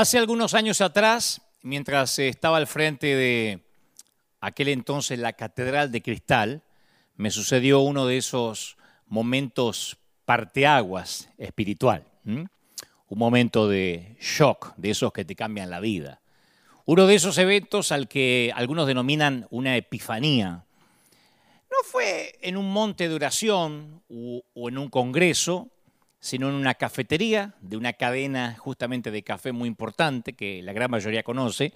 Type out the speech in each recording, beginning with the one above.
Hace algunos años atrás, mientras estaba al frente de aquel entonces la Catedral de Cristal, me sucedió uno de esos momentos parteaguas espiritual. Un momento de shock, de esos que te cambian la vida. Uno de esos eventos al que algunos denominan una epifanía. No fue en un monte de oración o en un congreso, sino en una cafetería de una cadena justamente de café muy importante que la gran mayoría conoce,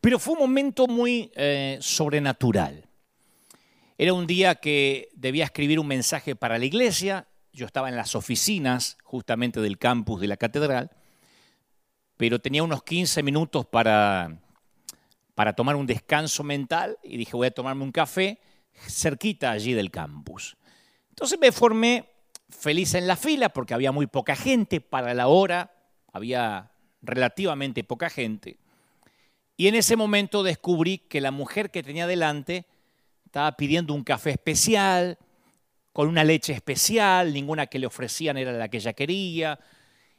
pero fue un momento muy eh, sobrenatural. Era un día que debía escribir un mensaje para la iglesia, yo estaba en las oficinas justamente del campus de la catedral, pero tenía unos 15 minutos para, para tomar un descanso mental y dije voy a tomarme un café cerquita allí del campus. Entonces me formé feliz en la fila porque había muy poca gente, para la hora había relativamente poca gente. Y en ese momento descubrí que la mujer que tenía delante estaba pidiendo un café especial, con una leche especial, ninguna que le ofrecían era la que ella quería,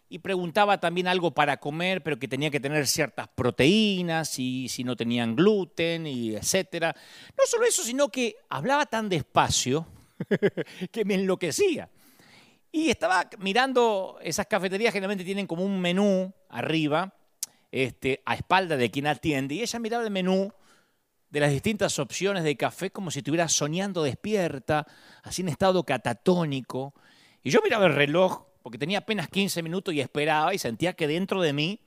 y preguntaba también algo para comer, pero que tenía que tener ciertas proteínas y si no tenían gluten y etcétera. No solo eso, sino que hablaba tan despacio que me enloquecía. Y estaba mirando, esas cafeterías generalmente tienen como un menú arriba, este, a espalda de quien atiende, y ella miraba el menú de las distintas opciones de café como si estuviera soñando despierta, así en estado catatónico. Y yo miraba el reloj, porque tenía apenas 15 minutos y esperaba, y sentía que dentro de mí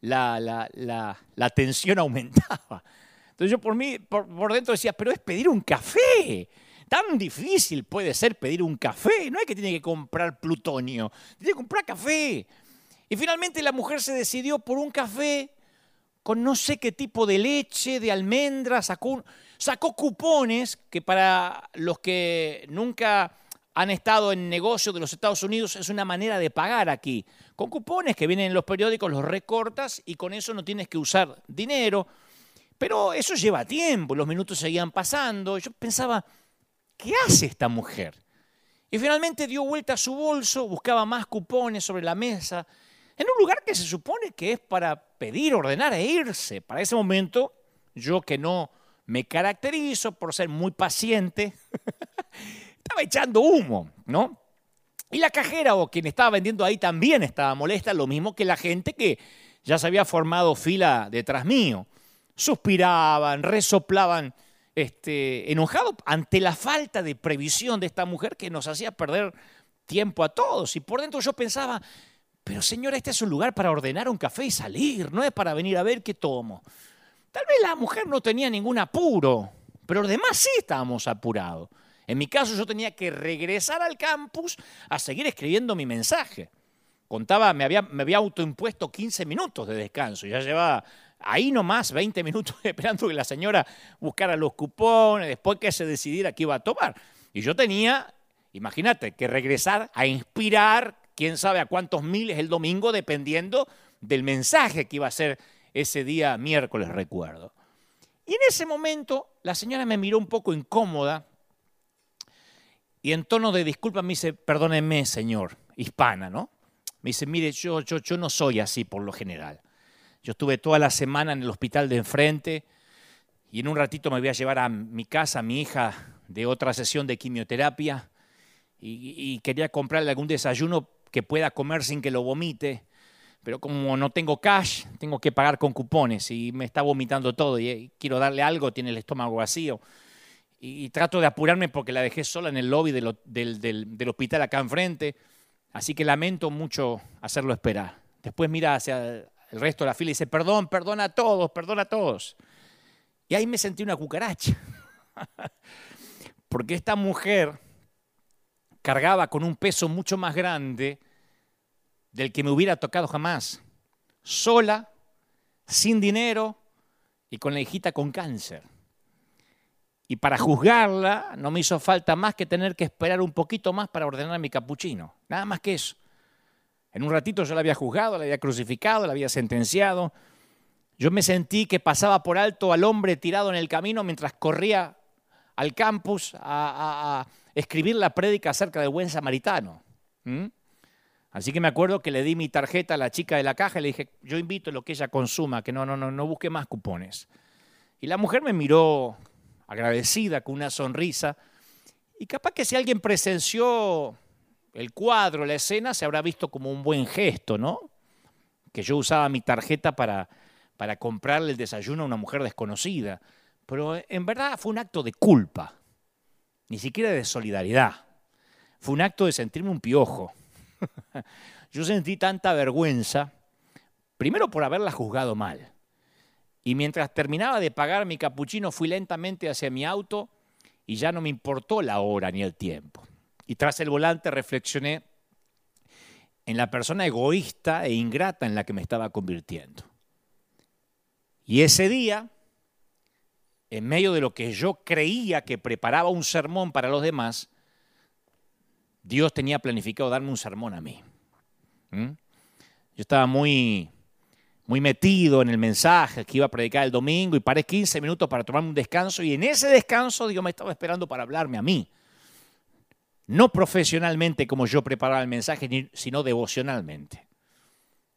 la, la, tensión aumentaba. Entonces yo por, mí, por dentro decía, pero es pedir un café tan difícil puede ser pedir un café. No es que tiene que comprar plutonio, tiene que comprar café. Y finalmente la mujer se decidió por un café con no sé qué tipo de leche, de almendras, sacó, cupones que para los que nunca han estado en negocio de los Estados Unidos es una manera de pagar aquí. Con cupones que vienen en los periódicos, los recortas y con eso no tienes que usar dinero. Pero eso lleva tiempo, los minutos seguían pasando. Yo pensaba, ¿qué hace esta mujer? Y finalmente dio vuelta a su bolso, buscaba más cupones sobre la mesa, en un lugar que se supone que es para pedir, ordenar e irse. Para ese momento, yo que no me caracterizo por ser muy paciente, estaba echando humo, ¿no? Y la cajera o quien estaba vendiendo ahí también estaba molesta, lo mismo que la gente que ya se había formado fila detrás mío. Suspiraban, resoplaban este, enojado ante la falta de previsión de esta mujer que nos hacía perder tiempo a todos. Y por dentro yo pensaba, pero señora, este es un lugar para ordenar un café y salir, no es para venir a ver qué tomo. Tal vez la mujer no tenía ningún apuro, pero los demás sí estábamos apurados. En mi caso yo tenía que regresar al campus a seguir escribiendo mi mensaje. Contaba, me había, me había autoimpuesto 15 minutos de descanso, ya llevaba ahí nomás 20 minutos esperando que la señora buscara los cupones, después que se decidiera qué iba a tomar. Y yo tenía, imagínate, que regresar a inspirar, quién sabe a cuántos miles el domingo, dependiendo del mensaje que iba a ser ese día miércoles, recuerdo. Y en ese momento la señora me miró un poco incómoda y en tono de disculpa me dice, perdóneme, señor, hispana, ¿no? Me dice, mire, yo, yo, yo no soy así por lo general. Yo estuve toda la semana en el hospital de enfrente y en un ratito me voy a llevar a mi casa a mi hija de otra sesión de quimioterapia y, quería comprarle algún desayuno que pueda comer sin que lo vomite. Pero como no tengo cash, tengo que pagar con cupones y me está vomitando todo y quiero darle algo, tiene el estómago vacío. Y, trato de apurarme porque la dejé sola en el lobby del, del hospital acá enfrente. Así que lamento mucho hacerlo esperar. Después mira hacia, el resto de la fila dice, perdón, perdona a todos, perdona a todos. Y ahí me sentí una cucaracha. Porque esta mujer cargaba con un peso mucho más grande del que me hubiera tocado jamás. Sola, sin dinero y con la hijita con cáncer. Y para juzgarla no me hizo falta más que tener que esperar un poquito más para ordenar mi capuchino. Nada más que eso. En un ratito yo la había juzgado, la había crucificado, la había sentenciado. Yo me sentí que pasaba por alto al hombre tirado en el camino mientras corría al campus a, escribir la prédica acerca del buen samaritano. Así que me acuerdo que le di mi tarjeta a la chica de la caja y le dije, yo invito lo que ella consuma, que no, no, no, no busque más cupones. Y la mujer me miró agradecida, con una sonrisa, y capaz que si alguien presenció el cuadro, la escena, se habrá visto como un buen gesto, ¿no? Que yo usaba mi tarjeta para, para comprarle el desayuno a una mujer desconocida. Pero en verdad fue un acto de culpa, ni siquiera de solidaridad. Fue un acto de sentirme un piojo. Yo sentí tanta vergüenza, primero por haberla juzgado mal. Y mientras terminaba de pagar mi capuchino, fui lentamente hacia mi auto y ya no me importó la hora ni el tiempo. Y tras el volante reflexioné en la persona egoísta e ingrata en la que me estaba convirtiendo. Y ese día, en medio de lo que yo creía que preparaba un sermón para los demás, Dios tenía planificado darme un sermón a mí. ¿Mm? Yo estaba muy, muy metido en el mensaje que iba a predicar el domingo y paré 15 minutos para tomarme un descanso y en ese descanso Dios me estaba esperando para hablarme a mí. No profesionalmente como yo preparaba el mensaje, sino devocionalmente.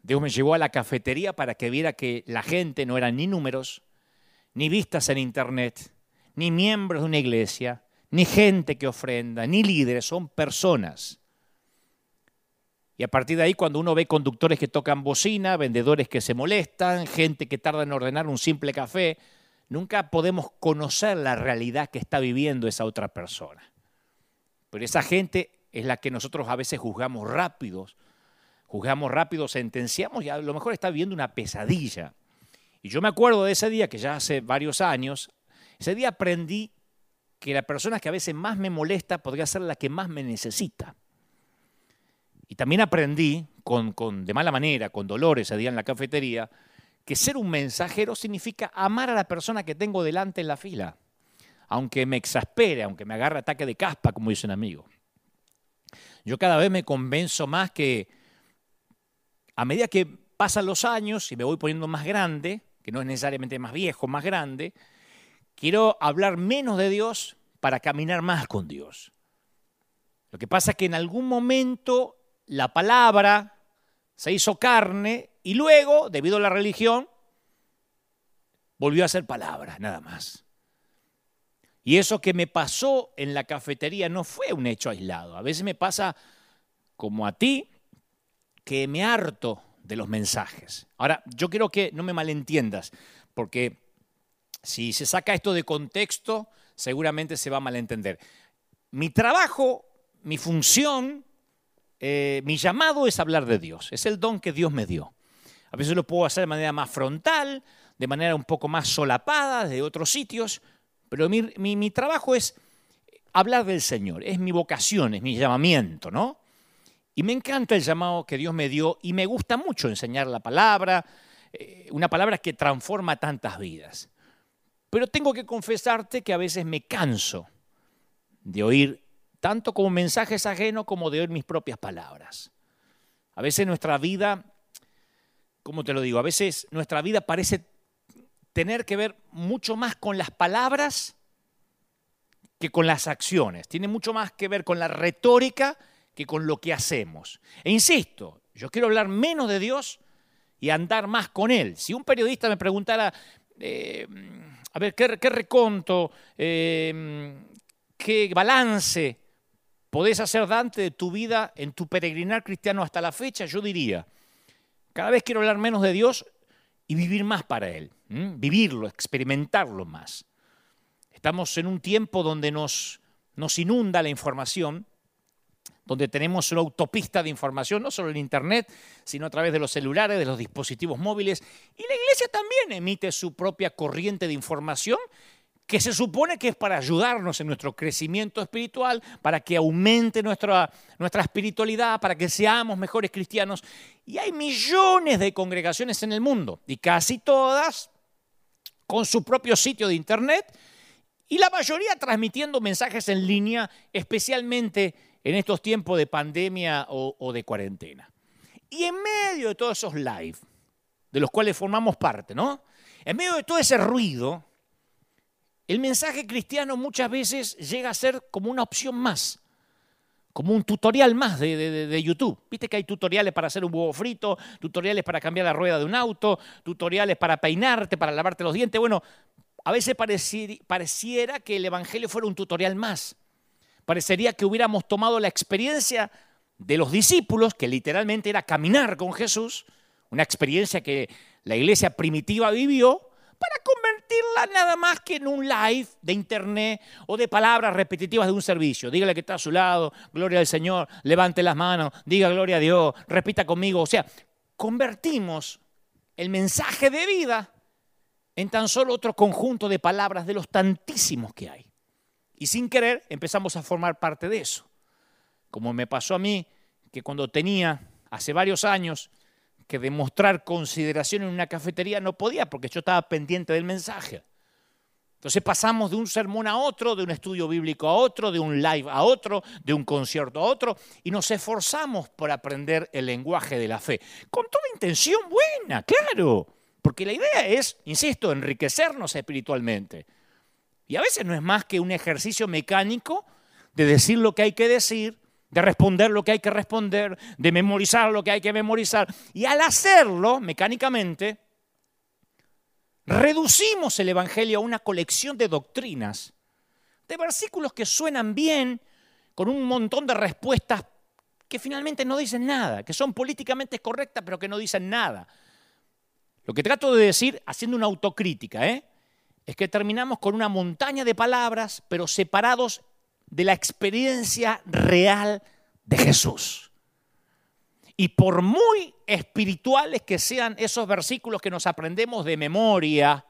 Dios me llevó a la cafetería para que viera que la gente no eran ni números, ni vistas en internet, ni miembros de una iglesia, ni gente que ofrenda, ni líderes, son personas. Y a partir de ahí, cuando uno ve conductores que tocan bocina, vendedores que se molestan, gente que tarda en ordenar un simple café, nunca podemos conocer la realidad que está viviendo esa otra persona. Pero esa gente es la que nosotros a veces juzgamos rápidos, juzgamos rápido, sentenciamos y a lo mejor está viviendo una pesadilla. Y yo me acuerdo de ese día, que ya hace varios años, ese día aprendí que la persona que a veces más me molesta podría ser la que más me necesita. Y también aprendí, con, de mala manera, con dolor ese día en la cafetería, que ser un mensajero significa amar a la persona que tengo delante en la fila, aunque me exaspere, aunque me agarre ataque de caspa, como dice un amigo. Yo cada vez me convenzo más que a medida que pasan los años y me voy poniendo más grande, que no es necesariamente más viejo, más grande, Quiero hablar menos de Dios para caminar más con Dios. Lo que pasa es que en algún momento la palabra se hizo carne y luego, debido a la religión, volvió a ser palabra, nada más. Y eso que me pasó en la cafetería no fue un hecho aislado. A veces me pasa como a ti, que me harto de los mensajes. Ahora, yo quiero que no me malentiendas, porque si se saca esto de contexto, seguramente se va a malentender. Mi trabajo, mi función, eh, mi llamado es hablar de Dios. Es el don que Dios me dio. A veces lo puedo hacer de manera más frontal, de manera un poco más solapada, de otros sitios, pero mi, trabajo es hablar del Señor. Es mi vocación, es mi llamamiento, ¿no? Y me encanta el llamado que Dios me dio y me gusta mucho enseñar la palabra, eh, una palabra que transforma tantas vidas. Pero tengo que confesarte que a veces me canso de oír tanto como mensajes ajenos como de oír mis propias palabras. A veces nuestra vida, ¿cómo te lo digo? A veces nuestra vida parece tener que ver mucho más con las palabras que con las acciones. Tiene mucho más que ver con la retórica que con lo que hacemos. E insisto, yo quiero hablar menos de Dios y andar más con Él. Si un periodista me preguntara, eh, a ver, ¿qué, reconto, em, qué balance podés hacer, Dante, de tu vida en tu peregrinar cristiano hasta la fecha? Yo diría, cada vez quiero hablar menos de Dios y vivir más para Él, vivirlo, experimentarlo más. Estamos en un tiempo donde nos, nos inunda la información donde tenemos una autopista de información, no solo en Internet, sino a través de los celulares, de los dispositivos móviles. Y la iglesia también emite su propia corriente de información que se supone que es para ayudarnos en nuestro crecimiento espiritual, para que aumente nuestra, nuestra espiritualidad, para que seamos mejores cristianos. Y hay millones de congregaciones en el mundo, y casi todas con su propio sitio de Internet, y la mayoría transmitiendo mensajes en línea, especialmente en estos tiempos de pandemia o, de cuarentena. Y en medio de todos esos live, de los cuales formamos parte, ¿no? En medio de todo ese ruido, el mensaje cristiano muchas veces llega a ser como una opción más, como un tutorial más de, YouTube. Viste que hay tutoriales para hacer un huevo frito, tutoriales para cambiar la rueda de un auto, tutoriales para peinarte, para lavarte los dientes. Bueno, a veces pareciera que el Evangelio fuera un tutorial más. Parecería que hubiéramos tomado la experiencia de los discípulos, que literalmente era caminar con Jesús, una experiencia que la iglesia primitiva vivió, para nada más que en un live de internet o de palabras repetitivas de un servicio. Dígale que está a su lado, gloria al Señor, levante las manos, diga gloria a Dios, repita conmigo. O sea, convertimos el mensaje de vida en tan solo otro conjunto de palabras de los tantísimos que hay. Y sin querer empezamos a formar parte de eso. Como me pasó a mí, que cuando tenía hace varios años que demostrar consideración en una cafetería no podía porque yo estaba pendiente del mensaje. Entonces pasamos de un sermón a otro, de un estudio bíblico a otro, de un live a otro, de un concierto a otro, y nos esforzamos por aprender el lenguaje de la fe. Con toda intención buena, claro, porque la idea es, insisto, enriquecernos espiritualmente. Y a veces no es más que un ejercicio mecánico de decir lo que hay que decir, de responder lo que hay que responder, de memorizar lo que hay que memorizar. Y al hacerlo mecánicamente, reducimos el Evangelio a una colección de doctrinas, de versículos que suenan bien, con un montón de respuestas que finalmente no dicen nada, que son políticamente correctas pero que no dicen nada. Lo que trato de decir, haciendo una autocrítica, ¿eh? es que terminamos con una montaña de palabras, pero separados de la experiencia real de Jesús. Y por muy espirituales que sean esos versículos que nos aprendemos de memoria,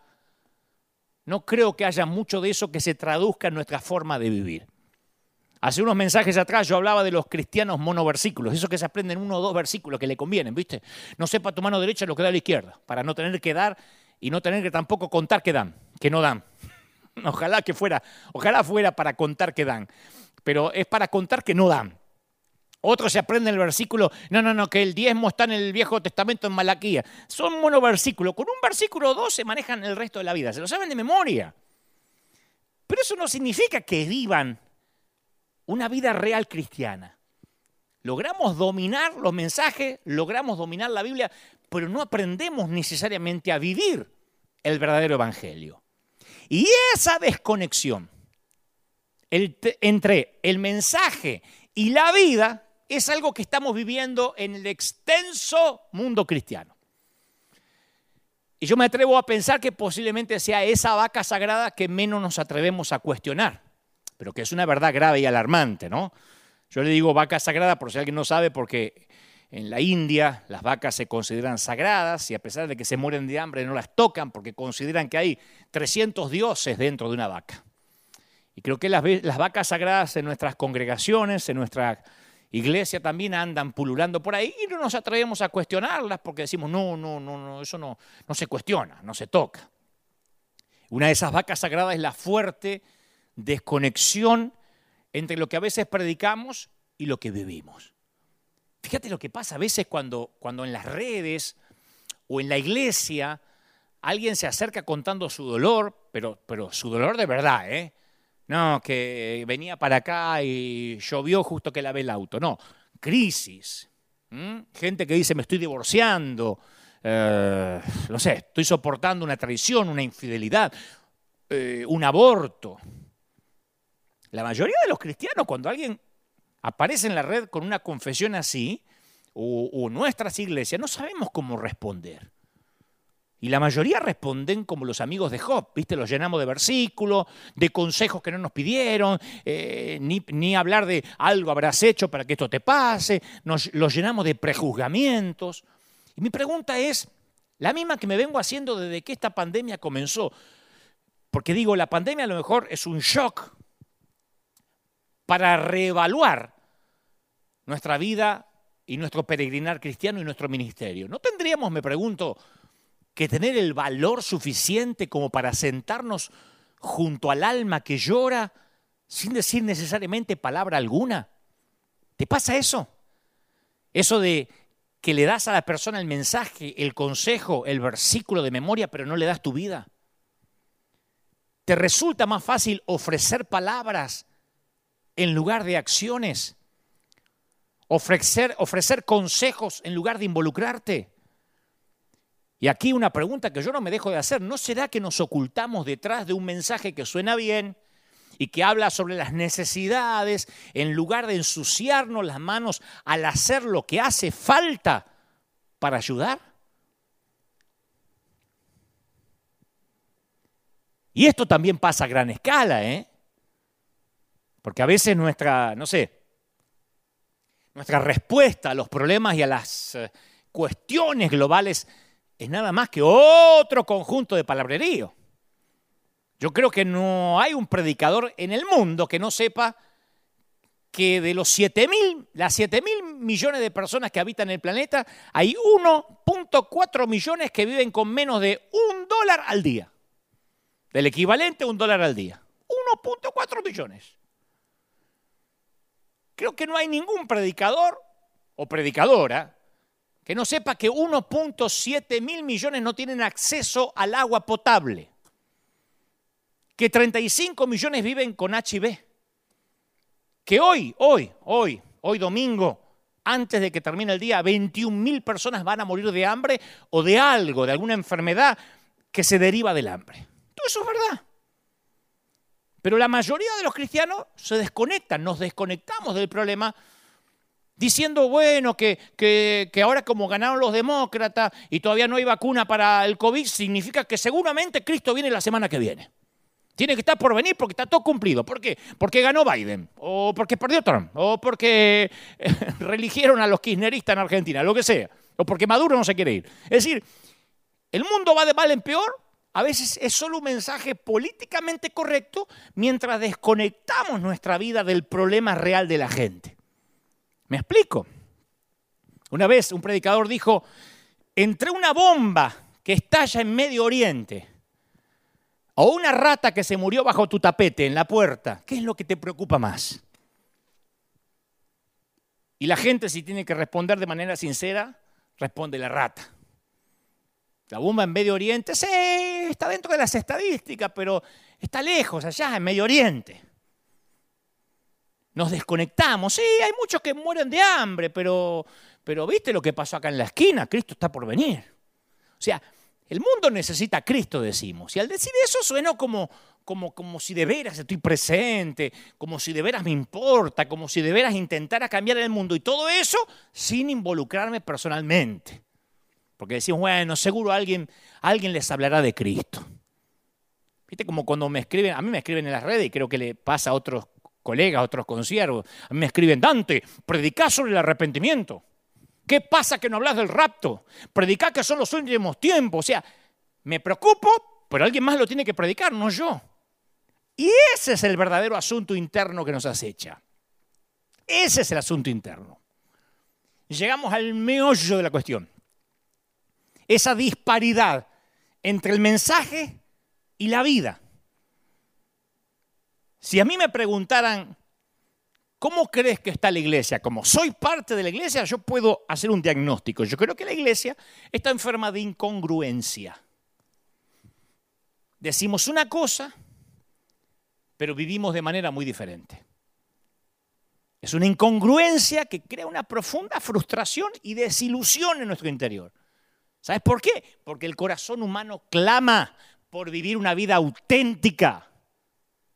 no creo que haya mucho de eso que se traduzca en nuestra forma de vivir. Hace unos mensajes atrás yo hablaba de los cristianos monoversículos, eso que se aprenden uno o dos versículos que le convienen, ¿viste? No sepa tu mano derecha lo que da a la izquierda, para no tener que dar y no tener que tampoco contar que dan, que no dan. Ojalá que fuera, ojalá fuera para contar que dan, pero es para contar que no dan. Otros se aprenden el versículo, no, no, no, que el diezmo está en el Viejo Testamento en Malaquía. Son monoversículos. Con un versículo o dos se manejan el resto de la vida. Se lo saben de memoria. Pero eso no significa que vivan una vida real cristiana. Logramos dominar los mensajes, logramos dominar la Biblia, pero no aprendemos necesariamente a vivir el verdadero evangelio. Y esa desconexión entre el mensaje y la vida es algo que estamos viviendo en el extenso mundo cristiano. Y yo me atrevo a pensar que posiblemente sea esa vaca sagrada que menos nos atrevemos a cuestionar, pero que es una verdad grave y alarmante, ¿no? Yo le digo vaca sagrada por si alguien no sabe, porque en la India las vacas se consideran sagradas y a pesar de que se mueren de hambre no las tocan porque consideran que hay 300 dioses dentro de una vaca. Y creo que las, vacas sagradas en nuestras congregaciones, en nuestra iglesia también andan pululando por ahí y no nos atrevemos a cuestionarlas porque decimos, no, no, no, no, eso no se cuestiona, no se toca. Una de esas vacas sagradas es la fuerte desconexión entre lo que a veces predicamos y lo que vivimos. Fíjate lo que pasa a veces cuando, cuando en las redes o en la iglesia alguien se acerca contando su dolor, pero, pero su dolor de verdad, ¿eh? No, que venía para acá y llovió justo que lavé el auto. No, crisis. Gente que dice me estoy divorciando, eh, no sé, estoy soportando una traición, una infidelidad, eh, un aborto. La mayoría de los cristianos, cuando alguien aparece en la red con una confesión así, o, nuestras iglesias, no sabemos cómo responder. Y la mayoría responden como los amigos de Job, ¿viste? Los llenamos de versículos, de consejos que no nos pidieron, eh, ni, hablar de algo habrás hecho para que esto te pase, nos, los llenamos de prejuzgamientos. Y mi pregunta es, la misma que me vengo haciendo desde que esta pandemia comenzó, porque digo, la pandemia a lo mejor es un shock para reevaluar nuestra vida y nuestro peregrinar cristiano y nuestro ministerio. ¿No tendríamos, me pregunto, que tener el valor suficiente como para sentarnos junto al alma que llora sin decir necesariamente palabra alguna? ¿Te pasa eso? Eso de que le das a la persona el mensaje, el consejo, el versículo de memoria, pero no le das tu vida. ¿Te resulta más fácil ofrecer palabras en lugar de acciones? Ofrecer, ofrecer consejos en lugar de involucrarte. Y aquí una pregunta que yo no me dejo de hacer, ¿no será que nos ocultamos detrás de un mensaje que suena bien y que habla sobre las necesidades en lugar de ensuciarnos las manos al hacer lo que hace falta para ayudar? Y esto también pasa a gran escala, ¿eh? Porque a veces nuestra, no sé, nuestra respuesta a los problemas y a las eh, cuestiones globales es nada más que otro conjunto de palabrerío. Yo creo que no hay un predicador en el mundo que no sepa que de los 7 mil, las 7 mil millones de personas que habitan el planeta, hay 1.4 millones que viven con menos de un dólar al día. Del equivalente a un dólar al día. 1.4 millones. Creo que no hay ningún predicador o predicadora que no sepa que 1.7 mil millones no tienen acceso al agua potable, que 35 millones viven con HIV, que hoy, hoy, hoy, hoy domingo, antes de que termine el día, 21 mil personas van a morir de hambre o de algo, de alguna enfermedad que se deriva del hambre. Todo eso es verdad. Pero la mayoría de los cristianos se desconectan, nos desconectamos del problema diciendo, bueno, que, que, ahora como ganaron los demócratas y todavía no hay vacuna para el COVID, significa que seguramente Cristo viene la semana que viene. Tiene que estar por venir porque está todo cumplido. ¿Por qué? Porque ganó Biden, o porque perdió Trump, o porque religieron a los kirchneristas en Argentina, lo que sea, o porque Maduro no se quiere ir. Es decir, el mundo va de mal en peor a veces es solo un mensaje políticamente correcto mientras desconectamos nuestra vida del problema real de la gente. ¿Me explico? Una vez un predicador dijo, entre una bomba que estalla en Medio Oriente o una rata que se murió bajo tu tapete en la puerta, ¿qué es lo que te preocupa más? Y la gente si tiene que responder de manera sincera, responde la rata. La bomba en Medio Oriente, sí, está dentro de las estadísticas, pero está lejos, allá, en Medio Oriente. Nos desconectamos, sí, hay muchos que mueren de hambre, pero, pero ¿viste lo que pasó acá en la esquina? Cristo está por venir. O sea, el mundo necesita a Cristo, decimos. Y al decir eso suena como, como, como si de veras estoy presente, como si de veras me importa, como si de veras intentara cambiar el mundo. Y todo eso sin involucrarme personalmente. Porque decimos, bueno, seguro alguien, alguien les hablará de Cristo. Viste como cuando me escriben, a mí me escriben en las redes y creo que le pasa a otros colegas, a otros conciervos, a mí me escriben, Dante, predicá sobre el arrepentimiento. ¿Qué pasa que no hablas del rapto? Predicá que son los últimos tiempos. O sea, me preocupo, pero alguien más lo tiene que predicar, no yo. Y ese es el verdadero asunto interno que nos acecha. Ese es el asunto interno. Llegamos al meollo de la cuestión esa disparidad entre el mensaje y la vida. Si a mí me preguntaran, ¿cómo crees que está la iglesia? Como soy parte de la iglesia, yo puedo hacer un diagnóstico. Yo creo que la iglesia está enferma de incongruencia. Decimos una cosa, pero vivimos de manera muy diferente. Es una incongruencia que crea una profunda frustración y desilusión en nuestro interior. ¿Sabes por qué? Porque el corazón humano clama por vivir una vida auténtica,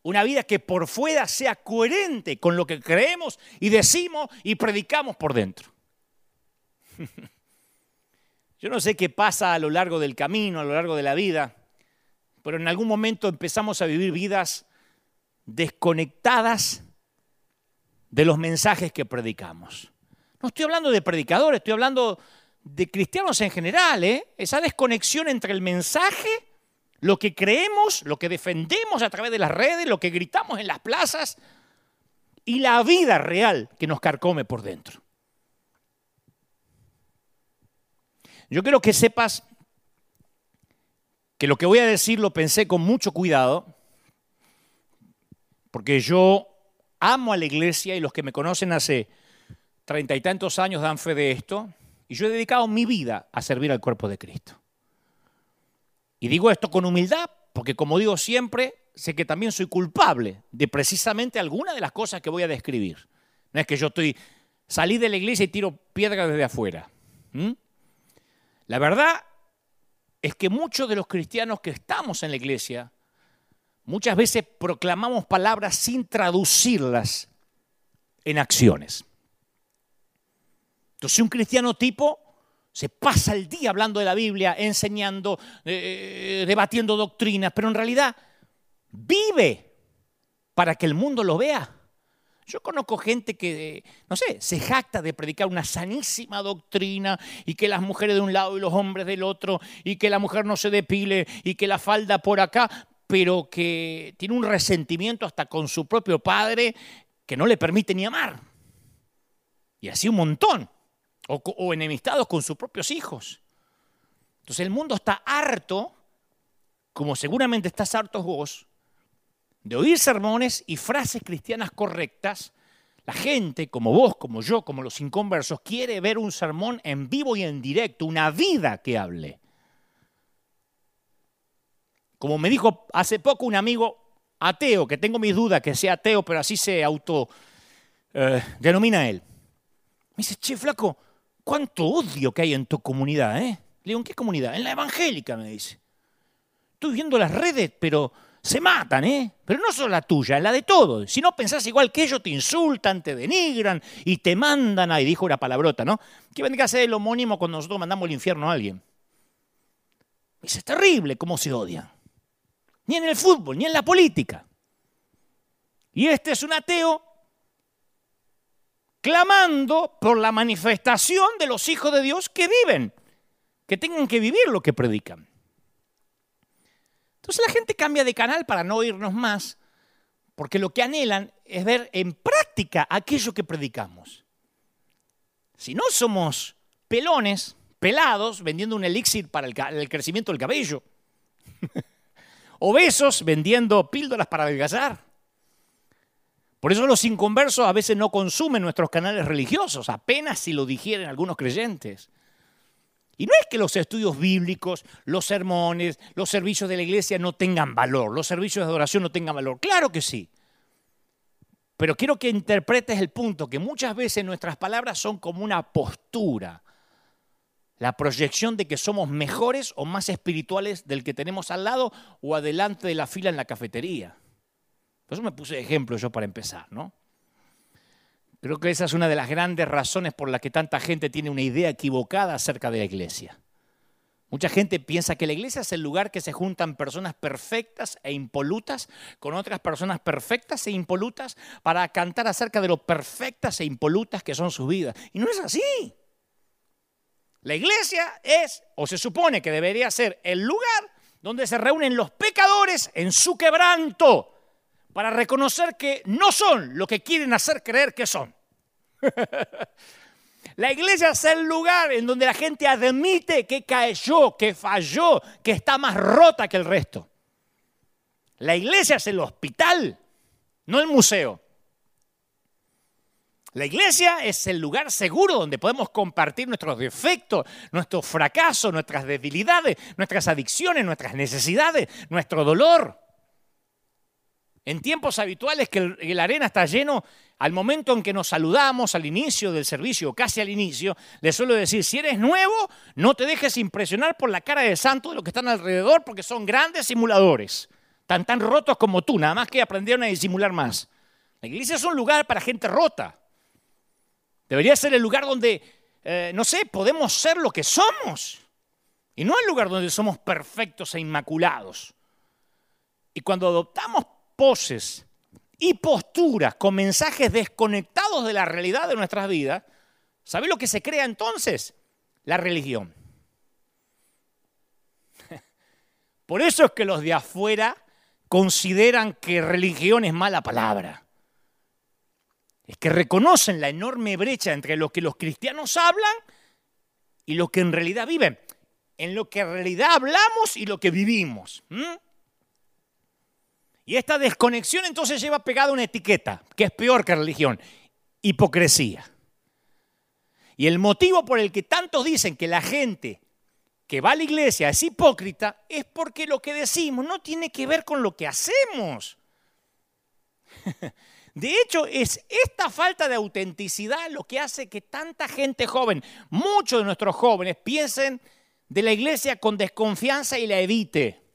una vida que por fuera sea coherente con lo que creemos y decimos y predicamos por dentro. Yo no sé qué pasa a lo largo del camino, a lo largo de la vida, pero en algún momento empezamos a vivir vidas desconectadas de los mensajes que predicamos. No estoy hablando de predicadores, estoy hablando de cristianos en general, ¿eh? esa desconexión entre el mensaje, lo que creemos, lo que defendemos a través de las redes, lo que gritamos en las plazas y la vida real que nos carcome por dentro. Yo quiero que sepas que lo que voy a decir lo pensé con mucho cuidado, porque yo amo a la iglesia y los que me conocen hace treinta y tantos años dan fe de esto. Y yo he dedicado mi vida a servir al cuerpo de Cristo. Y digo esto con humildad porque, como digo siempre, sé que también soy culpable de precisamente alguna de las cosas que voy a describir. No es que yo estoy salí de la iglesia y tiro piedras desde afuera. La verdad es que muchos de los cristianos que estamos en la iglesia muchas veces proclamamos palabras sin traducirlas en acciones. Entonces un cristiano tipo se pasa el día hablando de la Biblia, enseñando, eh, debatiendo doctrinas, pero en realidad vive para que el mundo lo vea. Yo conozco gente que, no sé, se jacta de predicar una sanísima doctrina y que las mujeres de un lado y los hombres del otro y que la mujer no se depile y que la falda por acá, pero que tiene un resentimiento hasta con su propio padre que no le permite ni amar. Y así un montón. O, enemistados con sus propios hijos. Entonces el mundo está harto, como seguramente estás hartos vos, de oír sermones y frases cristianas correctas, la gente, como vos, como yo, como los inconversos, quiere ver un sermón en vivo y en directo, una vida que hable. Como me dijo hace poco un amigo ateo, que tengo mis dudas que sea ateo, pero así se auto eh, denomina él. Me dice, che, flaco, cuánto odio que hay en tu comunidad, ¿eh? Le digo, ¿en qué comunidad? En la evangélica, me dice. Estoy viendo las redes, pero se matan, ¿eh? Pero no solo la tuya, la de todos. Si no pensás igual que ellos, te insultan, te denigran y te mandan, ahí dijo una palabrota, ¿no? Que vendría a ser el homónimo cuando nosotros mandamos al infierno a alguien. Dice, es terrible cómo se odian. Ni en el fútbol, ni en la política. Y este es un ateo clamando por la manifestación de los hijos de Dios que viven, que tengan que vivir lo que predican. Entonces la gente cambia de canal para no oírnos más, porque lo que anhelan es ver en práctica aquello que predicamos. Si no somos pelones, pelados, vendiendo un elixir para el, crecimiento del cabello, obesos vendiendo píldoras para adelgazar. Por eso los inconversos a veces no consumen nuestros canales religiosos, apenas si lo digieren algunos creyentes. Y no es que los estudios bíblicos, los sermones, los servicios de la iglesia no tengan valor, los servicios de adoración no tengan valor. Claro que sí. Pero quiero que interpretes el punto, que muchas veces nuestras palabras son como una postura, la proyección de que somos mejores o más espirituales del que tenemos al lado o adelante de la fila en la cafetería. Por eso me puse ejemplo yo para empezar, ¿no? Creo que esa es una de las grandes razones por las que tanta gente tiene una idea equivocada acerca de la iglesia. Mucha gente piensa que la iglesia es el lugar que se juntan personas perfectas e impolutas con otras personas perfectas e impolutas para cantar acerca de lo perfectas e impolutas que son sus vidas. Y no es así. La iglesia es, o se supone que debería ser, el lugar donde se reúnen los pecadores en su quebranto para reconocer que no son lo que quieren hacer creer que son. La iglesia es el lugar en donde la gente admite que cayó, que falló, que está más rota que el resto. La iglesia es el hospital, no el museo. La iglesia es el lugar seguro donde podemos compartir nuestros defectos, nuestros fracasos, nuestras debilidades, nuestras adicciones, nuestras necesidades, nuestro dolor. En tiempos habituales que la arena está lleno, al momento en que nos saludamos al inicio del servicio, casi al inicio, les suelo decir, si eres nuevo, no te dejes impresionar por la cara de santo de los que están alrededor, porque son grandes simuladores, tan tan rotos como tú, nada más que aprendieron a disimular más. La iglesia es un lugar para gente rota. Debería ser el lugar donde, eh, no sé, podemos ser lo que somos. Y no el lugar donde somos perfectos e inmaculados. Y cuando adoptamos poses y posturas con mensajes desconectados de la realidad de nuestras vidas, ¿sabe lo que se crea entonces? La religión. Por eso es que los de afuera consideran que religión es mala palabra. Es que reconocen la enorme brecha entre lo que los cristianos hablan y lo que en realidad viven. En lo que en realidad hablamos y lo que vivimos. Y esta desconexión entonces lleva pegada una etiqueta, que es peor que religión, hipocresía. Y el motivo por el que tantos dicen que la gente que va a la iglesia es hipócrita es porque lo que decimos no tiene que ver con lo que hacemos. De hecho, es esta falta de autenticidad lo que hace que tanta gente joven, muchos de nuestros jóvenes, piensen de la iglesia con desconfianza y la evite.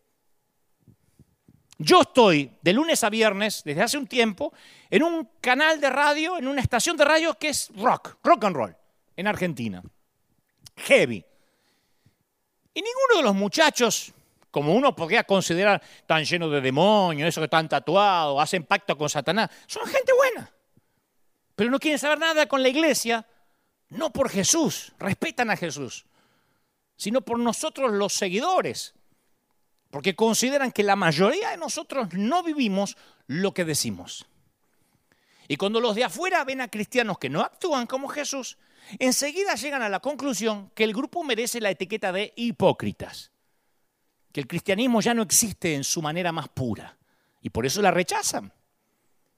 Yo estoy de lunes a viernes, desde hace un tiempo, en un canal de radio, en una estación de radio que es rock, rock and roll, en Argentina. Heavy. Y ninguno de los muchachos, como uno podría considerar tan lleno de demonios, esos que están tatuados, hacen pacto con Satanás, son gente buena. Pero no quieren saber nada con la iglesia, no por Jesús, respetan a Jesús, sino por nosotros los seguidores, porque consideran que la mayoría de nosotros no vivimos lo que decimos. Y cuando los de afuera ven a cristianos que no actúan como Jesús, enseguida llegan a la conclusión que el grupo merece la etiqueta de hipócritas, que el cristianismo ya no existe en su manera más pura y por eso la rechazan.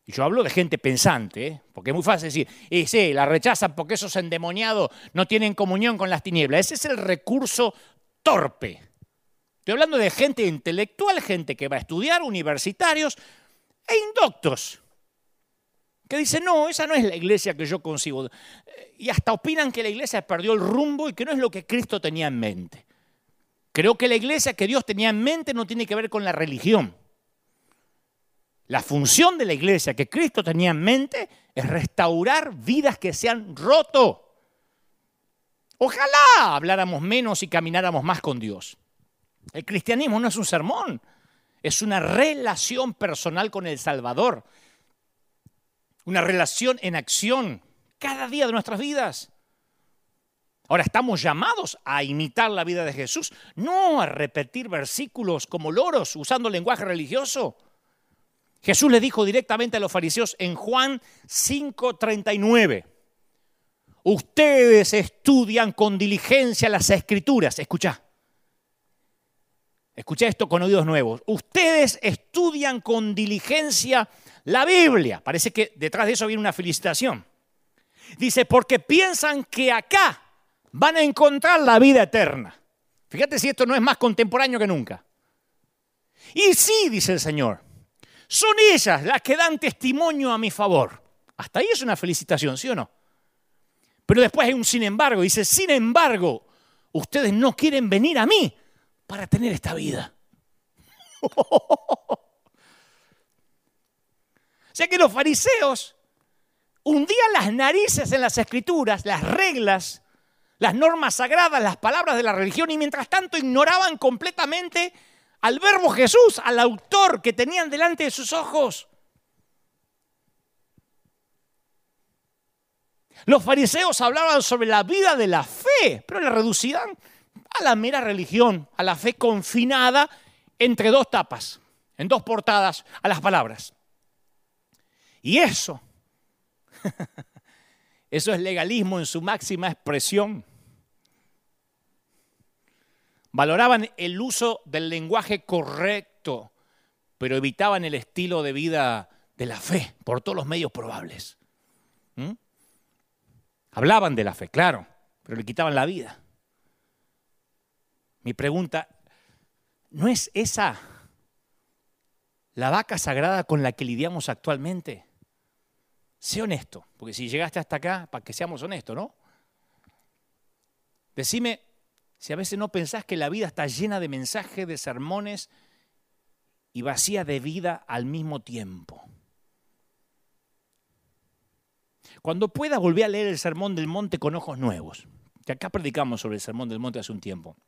Y yo hablo de gente pensante, ¿eh? porque es muy fácil decir, y sí, la rechazan porque esos endemoniados no tienen comunión con las tinieblas. Ese es el recurso torpe. Estoy hablando de gente intelectual, gente que va a estudiar, universitarios e indoctos que dice, no, esa no es la iglesia que yo consigo. Y hasta opinan que la iglesia perdió el rumbo y que no es lo que Cristo tenía en mente. Creo que la iglesia que Dios tenía en mente no tiene que ver con la religión. La función de la iglesia que Cristo tenía en mente es restaurar vidas que se han roto. Ojalá habláramos menos y camináramos más con Dios. El cristianismo no es un sermón, es una relación personal con el Salvador una relación en acción cada día de nuestras vidas. Ahora estamos llamados a imitar la vida de Jesús, no a repetir versículos como loros usando lenguaje religioso. Jesús le dijo directamente a los fariseos en Juan 5:39, ustedes estudian con diligencia las escrituras, escucha, escucha esto con oídos nuevos, ustedes estudian con diligencia la Biblia. Parece que detrás de eso viene una felicitación. Dice, porque piensan que acá van a encontrar la vida eterna. Fíjate si esto no es más contemporáneo que nunca. Y sí, dice el Señor, son ellas las que dan testimonio a mi favor. Hasta ahí es una felicitación, ¿sí o no? Pero después hay un sin embargo. Dice, sin embargo, ustedes no quieren venir a mí para tener esta vida. O sea que los fariseos hundían las narices en las escrituras, las reglas, las normas sagradas, las palabras de la religión y mientras tanto ignoraban completamente al verbo Jesús, al autor que tenían delante de sus ojos. Los fariseos hablaban sobre la vida de la fe, pero la reducían a la mera religión, a la fe confinada entre dos tapas, en dos portadas, a las palabras. Y eso, eso es legalismo en su máxima expresión. Valoraban el uso del lenguaje correcto, pero evitaban el estilo de vida de la fe por todos los medios probables. ¿Mm? Hablaban de la fe, claro, pero le quitaban la vida. Mi pregunta, ¿no es esa la vaca sagrada con la que lidiamos actualmente? Sé honesto, porque si llegaste hasta acá, para que seamos honestos, ¿no? Decime si a veces no pensás que la vida está llena de mensajes, de sermones y vacía de vida al mismo tiempo. Cuando pueda volver a leer el Sermón del Monte con ojos nuevos, que acá predicamos sobre el Sermón del Monte hace un tiempo,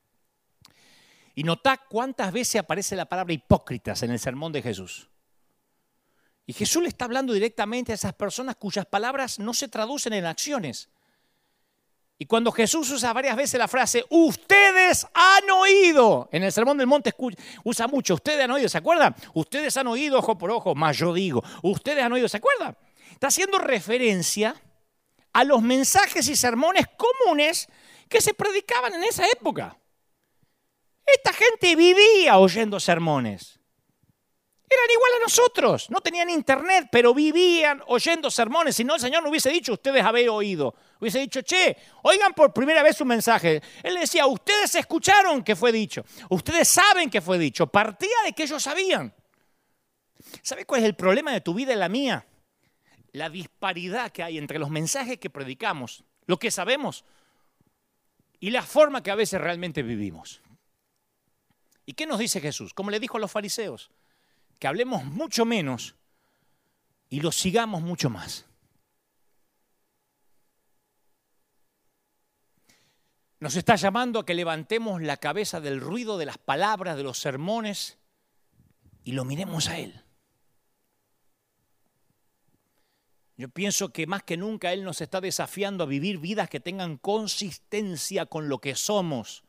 y notá cuántas veces aparece la palabra hipócritas en el Sermón de Jesús. Y Jesús le está hablando directamente a esas personas cuyas palabras no se traducen en acciones. Y cuando Jesús usa varias veces la frase, ustedes han oído, en el Sermón del Monte usa mucho, ustedes han oído, ¿se acuerdan? Ustedes han oído ojo por ojo, más yo digo, ustedes han oído, ¿se acuerdan? Está haciendo referencia a los mensajes y sermones comunes que se predicaban en esa época. Esta gente vivía oyendo sermones. Eran igual a nosotros, no tenían internet, pero vivían oyendo sermones. Si no, el Señor no hubiese dicho, ustedes habéis oído. Hubiese dicho, che, oigan por primera vez un mensaje. Él decía, ustedes escucharon que fue dicho, ustedes saben que fue dicho. Partía de que ellos sabían. ¿Sabes cuál es el problema de tu vida y la mía? la disparidad que hay entre los mensajes que predicamos, lo que sabemos, y la forma que a veces realmente vivimos. ¿Y qué nos dice Jesús? Como le dijo a los fariseos, que hablemos mucho menos y lo sigamos mucho más. Nos está llamando a que levantemos la cabeza del ruido de las palabras, de los sermones, y lo miremos a Él. Yo pienso que más que nunca Él nos está desafiando a vivir vidas que tengan consistencia con lo que somos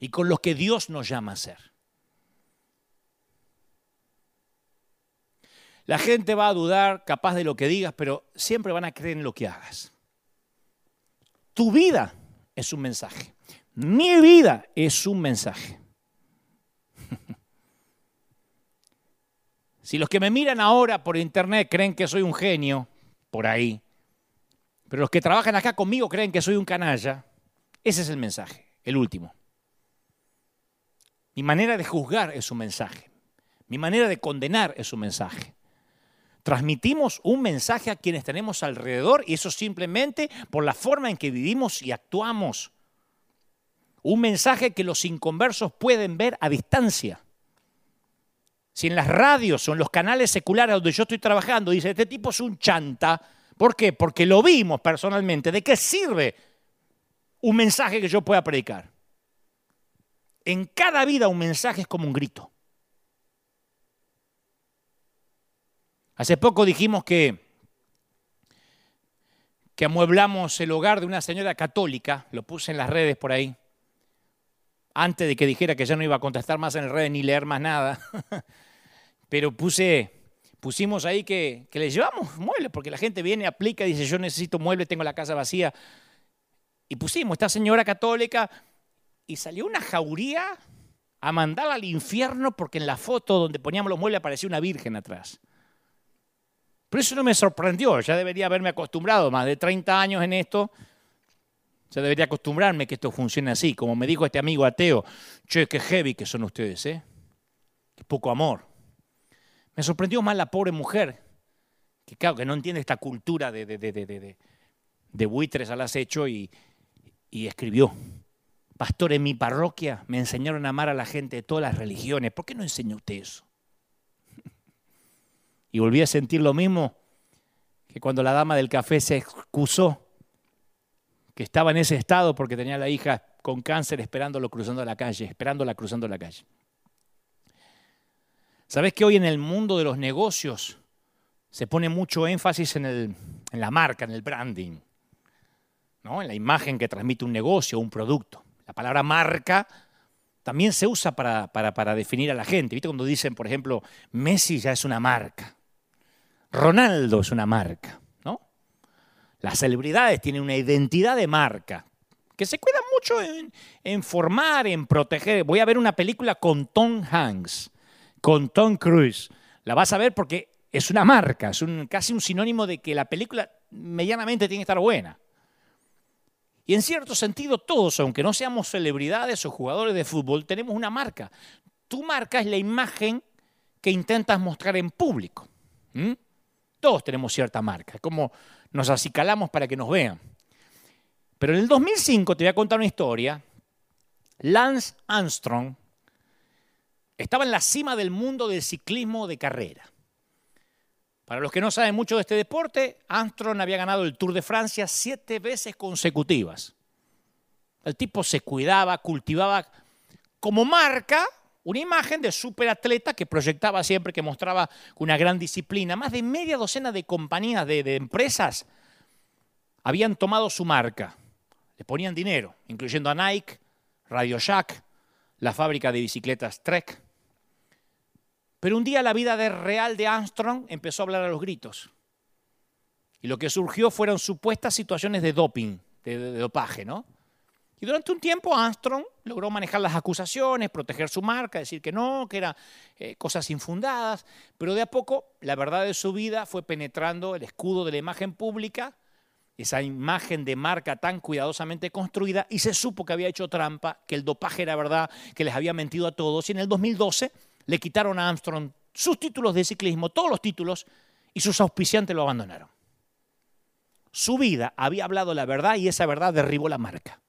y con lo que Dios nos llama a ser. La gente va a dudar capaz de lo que digas, pero siempre van a creer en lo que hagas. Tu vida es un mensaje. Mi vida es un mensaje. si los que me miran ahora por internet creen que soy un genio, por ahí, pero los que trabajan acá conmigo creen que soy un canalla, ese es el mensaje, el último. Mi manera de juzgar es un mensaje. Mi manera de condenar es un mensaje. Transmitimos un mensaje a quienes tenemos alrededor y eso simplemente por la forma en que vivimos y actuamos. Un mensaje que los inconversos pueden ver a distancia. Si en las radios o en los canales seculares donde yo estoy trabajando dice, este tipo es un chanta, ¿por qué? Porque lo vimos personalmente. ¿De qué sirve un mensaje que yo pueda predicar? En cada vida un mensaje es como un grito. Hace poco dijimos que, que amueblamos el hogar de una señora católica, lo puse en las redes por ahí, antes de que dijera que ya no iba a contestar más en las redes ni leer más nada. Pero puse, pusimos ahí que, que le llevamos muebles, porque la gente viene, aplica, dice yo necesito muebles, tengo la casa vacía. Y pusimos esta señora católica y salió una jauría a mandarla al infierno porque en la foto donde poníamos los muebles aparecía una virgen atrás. Pero eso no me sorprendió, ya debería haberme acostumbrado, más de 30 años en esto, ya debería acostumbrarme que esto funcione así. Como me dijo este amigo ateo, che, qué heavy que son ustedes, ¿eh? Qué poco amor. Me sorprendió más la pobre mujer, que claro, que no entiende esta cultura de buitres al acecho y, y escribió, pastor, en mi parroquia me enseñaron a amar a la gente de todas las religiones, ¿por qué no enseñó usted eso? Y volví a sentir lo mismo que cuando la dama del café se excusó que estaba en ese estado porque tenía a la hija con cáncer esperándolo cruzando la calle, esperándola cruzando la calle. ¿Sabes que hoy en el mundo de los negocios se pone mucho énfasis en, el, en la marca, en el branding, ¿no? en la imagen que transmite un negocio un producto? La palabra marca también se usa para, para, para definir a la gente. ¿Viste cuando dicen, por ejemplo, Messi ya es una marca? Ronaldo es una marca, ¿no? Las celebridades tienen una identidad de marca que se cuidan mucho en, formar, en proteger. Voy a ver una película con Tom Hanks, con Tom Cruise. La vas a ver porque es una marca, es un, casi un sinónimo de que la película medianamente tiene que estar buena. Y en cierto sentido todos, aunque no seamos celebridades o jugadores de fútbol, tenemos una marca. Tu marca es la imagen que intentas mostrar en público. Todos tenemos cierta marca, como nos acicalamos para que nos vean. Pero en el 2005, te voy a contar una historia, Lance Armstrong estaba en la cima del mundo del ciclismo de carrera. Para los que no saben mucho de este deporte, Armstrong había ganado el Tour de Francia siete veces consecutivas. El tipo se cuidaba, cultivaba como marca una imagen de superatleta que proyectaba siempre, que mostraba una gran disciplina. Más de media docena de compañías, de, empresas, habían tomado su marca. Le ponían dinero, incluyendo a Nike, Radio Shack, la fábrica de bicicletas Trek. Pero un día la vida de real de Armstrong empezó a hablar a los gritos. Y lo que surgió fueron supuestas situaciones de doping, de dopaje, ¿no? Y durante un tiempo Armstrong logró manejar las acusaciones, proteger su marca, decir que no, que eran eh, cosas infundadas, pero de a poco la verdad de su vida fue penetrando el escudo de la imagen pública, esa imagen de marca tan cuidadosamente construida, y se supo que había hecho trampa, que el dopaje era verdad, que les había mentido a todos, y en el 2012 le quitaron a Armstrong sus títulos de ciclismo, todos los títulos, y sus auspiciantes lo abandonaron. su vida había hablado la verdad y esa verdad derribó la marca.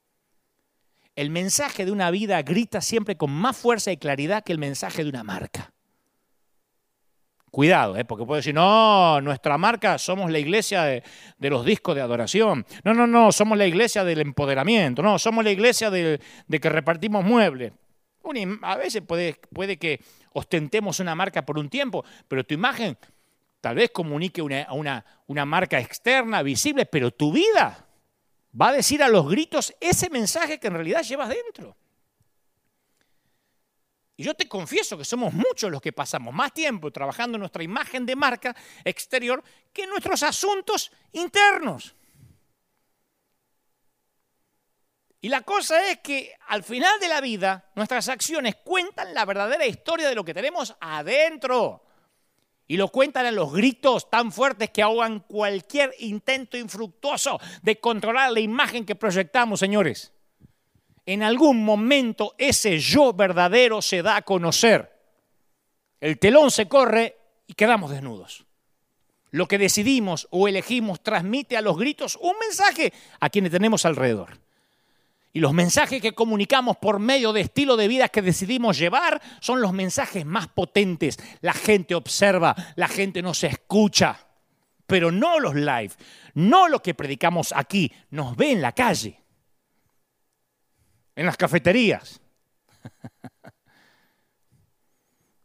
El mensaje de una vida grita siempre con más fuerza y claridad que el mensaje de una marca. Cuidado, ¿eh? porque puede decir, no, nuestra marca somos la iglesia de, los discos de adoración. No, no, no, somos la iglesia del empoderamiento. No, somos la iglesia de, que repartimos muebles. A veces puede, que ostentemos una marca por un tiempo, pero tu imagen tal vez comunique una, una, una marca externa, visible, pero tu vida va a decir a los gritos ese mensaje que en realidad llevas dentro. Y yo te confieso que somos muchos los que pasamos más tiempo trabajando en nuestra imagen de marca exterior que en nuestros asuntos internos. Y la cosa es que al final de la vida nuestras acciones cuentan la verdadera historia de lo que tenemos adentro. Y lo cuentan en los gritos tan fuertes que ahogan cualquier intento infructuoso de controlar la imagen que proyectamos, señores en algún momento ese yo verdadero se da a conocer. El telón se corre y quedamos desnudos. Lo que decidimos o elegimos transmite a los gritos un mensaje a quienes tenemos alrededor. Y los mensajes que comunicamos por medio de estilo de vida que decidimos llevar son los mensajes más potentes. La gente observa, la gente nos escucha, pero no los live, no lo que predicamos aquí, nos ve en la calle en las cafeterías.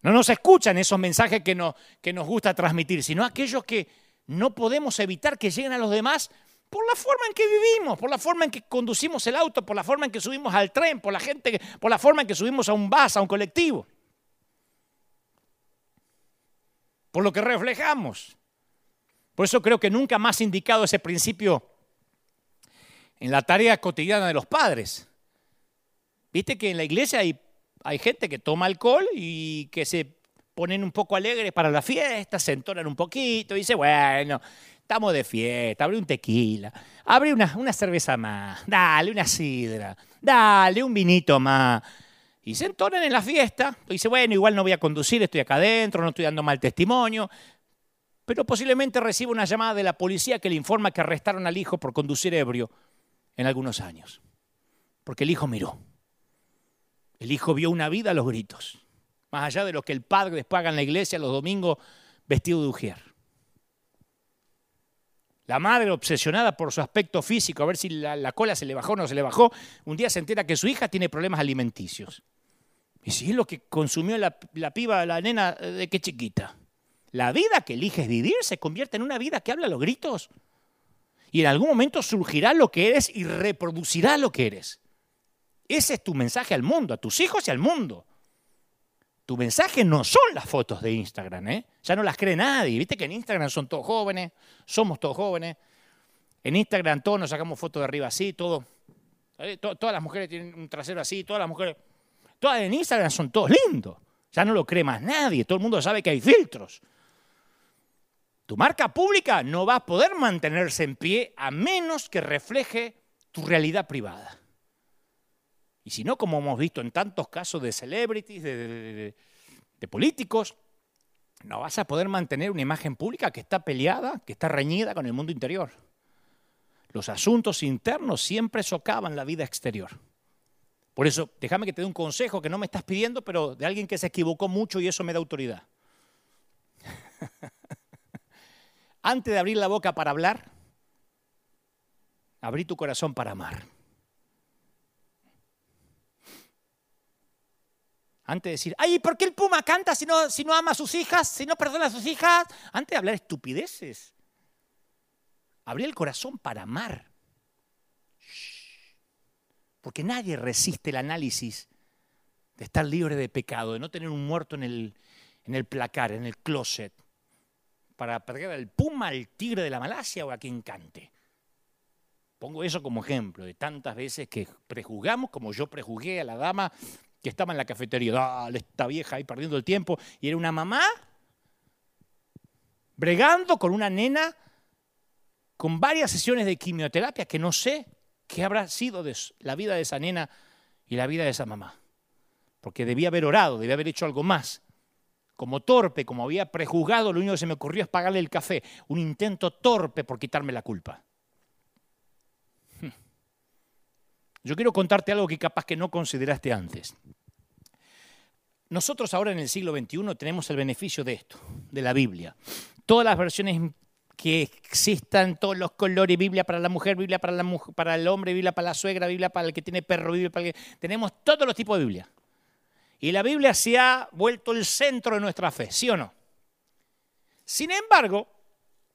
No nos escuchan esos mensajes que nos, que nos gusta transmitir, sino aquellos que no podemos evitar que lleguen a los demás por la forma en que vivimos, por la forma en que conducimos el auto, por la forma en que subimos al tren, por la, gente, por la forma en que subimos a un bus, a un colectivo. Por lo que reflejamos. Por eso creo que nunca más indicado ese principio en la tarea cotidiana de los padres. Viste que en la iglesia hay, hay gente que toma alcohol y que se ponen un poco alegres para la fiesta, se entonan un poquito y dice, bueno, estamos de fiesta, abre un tequila, abre una, una cerveza más, dale una sidra, dale un vinito más. Y se entonan en la fiesta. Y dice, bueno, igual no voy a conducir, estoy acá adentro, no estoy dando mal testimonio. Pero posiblemente reciba una llamada de la policía que le informa que arrestaron al hijo por conducir ebrio en algunos años. Porque el hijo miró. El hijo vio una vida a los gritos, más allá de lo que el padre después haga en la iglesia los domingos vestido de ujier. La madre, obsesionada por su aspecto físico, a ver si la, cola se le bajó o no se le bajó, un día se entera que su hija tiene problemas alimenticios. Y si es lo que consumió la, la piba, la nena, de qué chiquita. La vida que eliges vivir se convierte en una vida que habla a los gritos. Y en algún momento surgirá lo que eres y reproducirá lo que eres. Ese es tu mensaje al mundo, a tus hijos y al mundo. Tu mensaje no son las fotos de Instagram, ¿eh? Ya no las cree nadie. Viste que en Instagram son todos jóvenes, somos todos jóvenes. En Instagram todos nos sacamos fotos de arriba así, todo. ¿eh? Todas las mujeres tienen un trasero así, todas las mujeres. Todas en Instagram son todos lindos. Ya no lo cree más nadie. Todo el mundo sabe que hay filtros. Tu marca pública no va a poder mantenerse en pie a menos que refleje tu realidad privada. Y si no, como hemos visto en tantos casos de celebrities, de, políticos, no vas a poder mantener una imagen pública que está peleada, que está reñida con el mundo interior. Los asuntos internos siempre socavan la vida exterior. Por eso, déjame que te dé un consejo que no me estás pidiendo, pero de alguien que se equivocó mucho y eso me da autoridad. Antes de abrir la boca para hablar, abrí tu corazón para amar. Antes de decir, ay, ¿por qué el puma canta si no, ama a sus hijas, si no perdona a sus hijas? Antes de hablar estupideces, abrir el corazón para amar. Porque nadie resiste el análisis de estar libre de pecado, de no tener un muerto en el, en el placar, en el closet, para perder al puma, al tigre de la Malasia o a quien cante. Pongo eso como ejemplo de tantas veces que prejuzgamos, como yo prejuzgué a la dama que estaba en la cafetería. Dale, esta vieja ahí perdiendo el tiempo. Y era una mamá bregando con una nena con varias sesiones de quimioterapia que no sé qué habrá sido de la vida de esa nena y la vida de esa mamá. Porque debía haber orado, debía haber hecho algo más. Como torpe, como había prejuzgado, lo único que se me ocurrió es pagarle el café. Un intento torpe por quitarme la culpa. Hmm. Yo quiero contarte algo que capaz que no consideraste antes. Nosotros ahora en el siglo XXI tenemos el beneficio de esto, de la Biblia. Todas las versiones que existan, todos los colores, Biblia para la mujer, Biblia para, la para el hombre, Biblia para la suegra, Biblia para el que tiene perro, Biblia para el que... Tenemos todos los tipos de Biblia. Y la Biblia se ha vuelto el centro de nuestra fe, ¿sí o no? Sin embargo,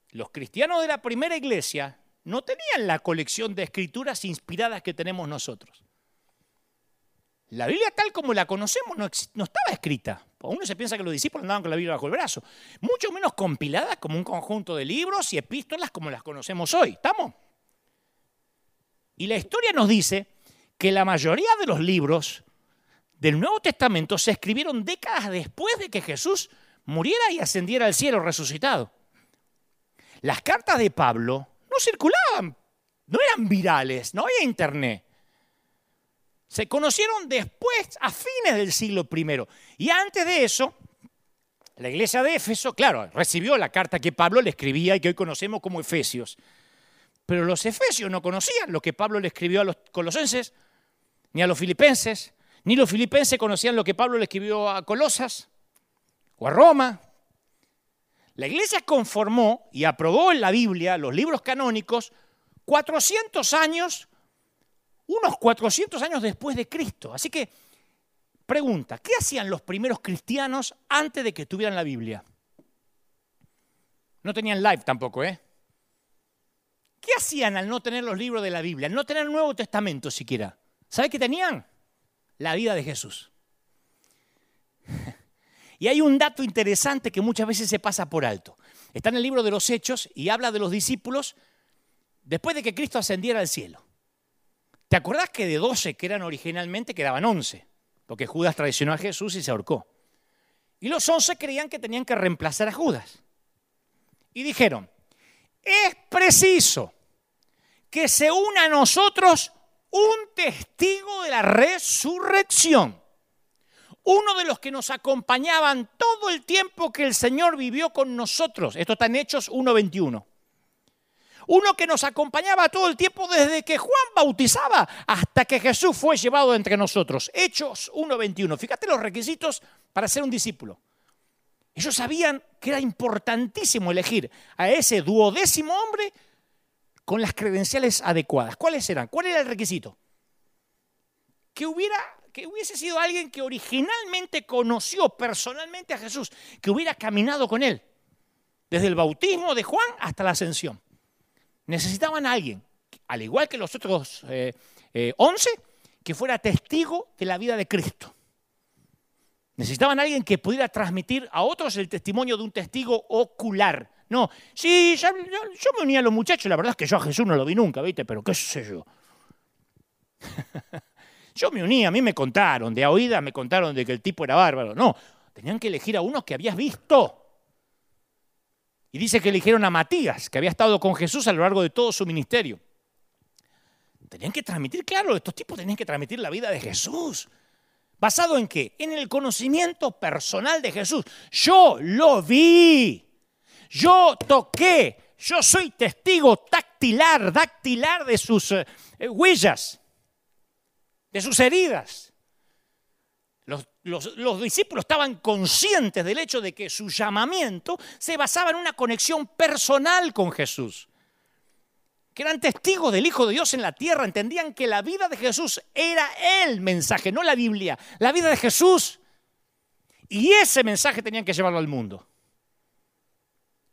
los cristianos de la primera iglesia no tenían la colección de escrituras inspiradas que tenemos nosotros. La Biblia tal como la conocemos no, estaba escrita. Uno se piensa que los discípulos andaban con la Biblia bajo el brazo. Mucho menos compilada como un conjunto de libros y epístolas como las conocemos hoy. ¿Estamos? Y la historia nos dice que la mayoría de los libros del Nuevo Testamento se escribieron décadas después de que Jesús muriera y ascendiera al cielo resucitado. Las cartas de Pablo no circulaban, no eran virales, no había internet. Se conocieron después, a fines del siglo I. Y antes de eso, la iglesia de Éfeso, claro, recibió la carta que Pablo le escribía y que hoy conocemos como Efesios. Pero los efesios no conocían lo que Pablo le escribió a los colosenses, ni a los filipenses, ni los filipenses conocían lo que Pablo le escribió a Colosas o a Roma. La iglesia conformó y aprobó en la Biblia los libros canónicos 400 años unos 400 años después de Cristo. Así que, pregunta, ¿qué hacían los primeros cristianos antes de que tuvieran la Biblia? No tenían live tampoco, ¿eh? ¿Qué hacían al no tener los libros de la Biblia, al no tener el Nuevo Testamento siquiera? ¿Sabe qué tenían? La vida de Jesús. Y hay un dato interesante que muchas veces se pasa por alto. Está en el libro de los Hechos y habla de los discípulos después de que Cristo ascendiera al cielo. ¿Te acordás que de 12 que eran originalmente quedaban 11? Porque Judas traicionó a Jesús y se ahorcó. Y los 11 creían que tenían que reemplazar a Judas. Y dijeron, es preciso que se una a nosotros un testigo de la resurrección. Uno de los que nos acompañaban todo el tiempo que el Señor vivió con nosotros. Esto está en Hechos 1.21. Uno que nos acompañaba todo el tiempo desde que Juan bautizaba hasta que Jesús fue llevado entre nosotros. Hechos 1.21. Fíjate los requisitos para ser un discípulo. Ellos sabían que era importantísimo elegir a ese duodécimo hombre con las credenciales adecuadas. ¿Cuáles eran? ¿Cuál era el requisito? Que hubiera que hubiese sido alguien que originalmente conoció personalmente a Jesús, que hubiera caminado con él, desde el bautismo de Juan hasta la ascensión. Necesitaban a alguien, al igual que los otros eh, eh, once, que fuera testigo de la vida de Cristo. Necesitaban a alguien que pudiera transmitir a otros el testimonio de un testigo ocular. No, sí, yo, me unía a los muchachos, la verdad es que yo a Jesús no lo vi nunca, ¿viste? Pero qué sé yo. yo me unía, a mí me contaron, de a oída me contaron de que el tipo era bárbaro. No, tenían que elegir a unos que habías visto. Y dice que eligieron a Matías, que había estado con Jesús a lo largo de todo su ministerio. Tenían que transmitir, claro, estos tipos tenían que transmitir la vida de Jesús. ¿Basado en qué? En el conocimiento personal de Jesús. Yo lo vi. Yo toqué. Yo soy testigo tactilar, dactilar de sus eh, huellas, de sus heridas. Los, discípulos estaban conscientes del hecho de que su llamamiento se basaba en una conexión personal con Jesús. Que eran testigos del Hijo de Dios en la tierra, entendían que la vida de Jesús era el mensaje, no la Biblia, la vida de Jesús. Y ese mensaje tenían que llevarlo al mundo.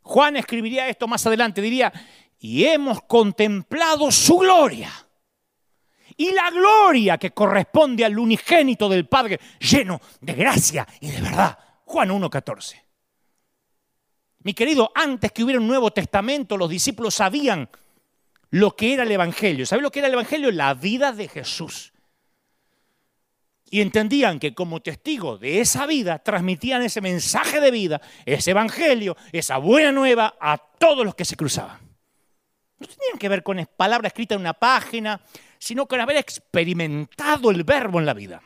Juan escribiría esto más adelante, diría, y hemos contemplado su gloria y la gloria que corresponde al unigénito del Padre, lleno de gracia y de verdad. Juan 1.14. Mi querido, antes que hubiera un Nuevo Testamento, los discípulos sabían lo que era el Evangelio. ¿Sabes lo que era el Evangelio? La vida de Jesús. Y entendían que como testigo de esa vida transmitían ese mensaje de vida, ese Evangelio, esa buena nueva a todos los que se cruzaban. No tenían que ver con palabras escritas en una página, sino con haber experimentado el verbo en la vida.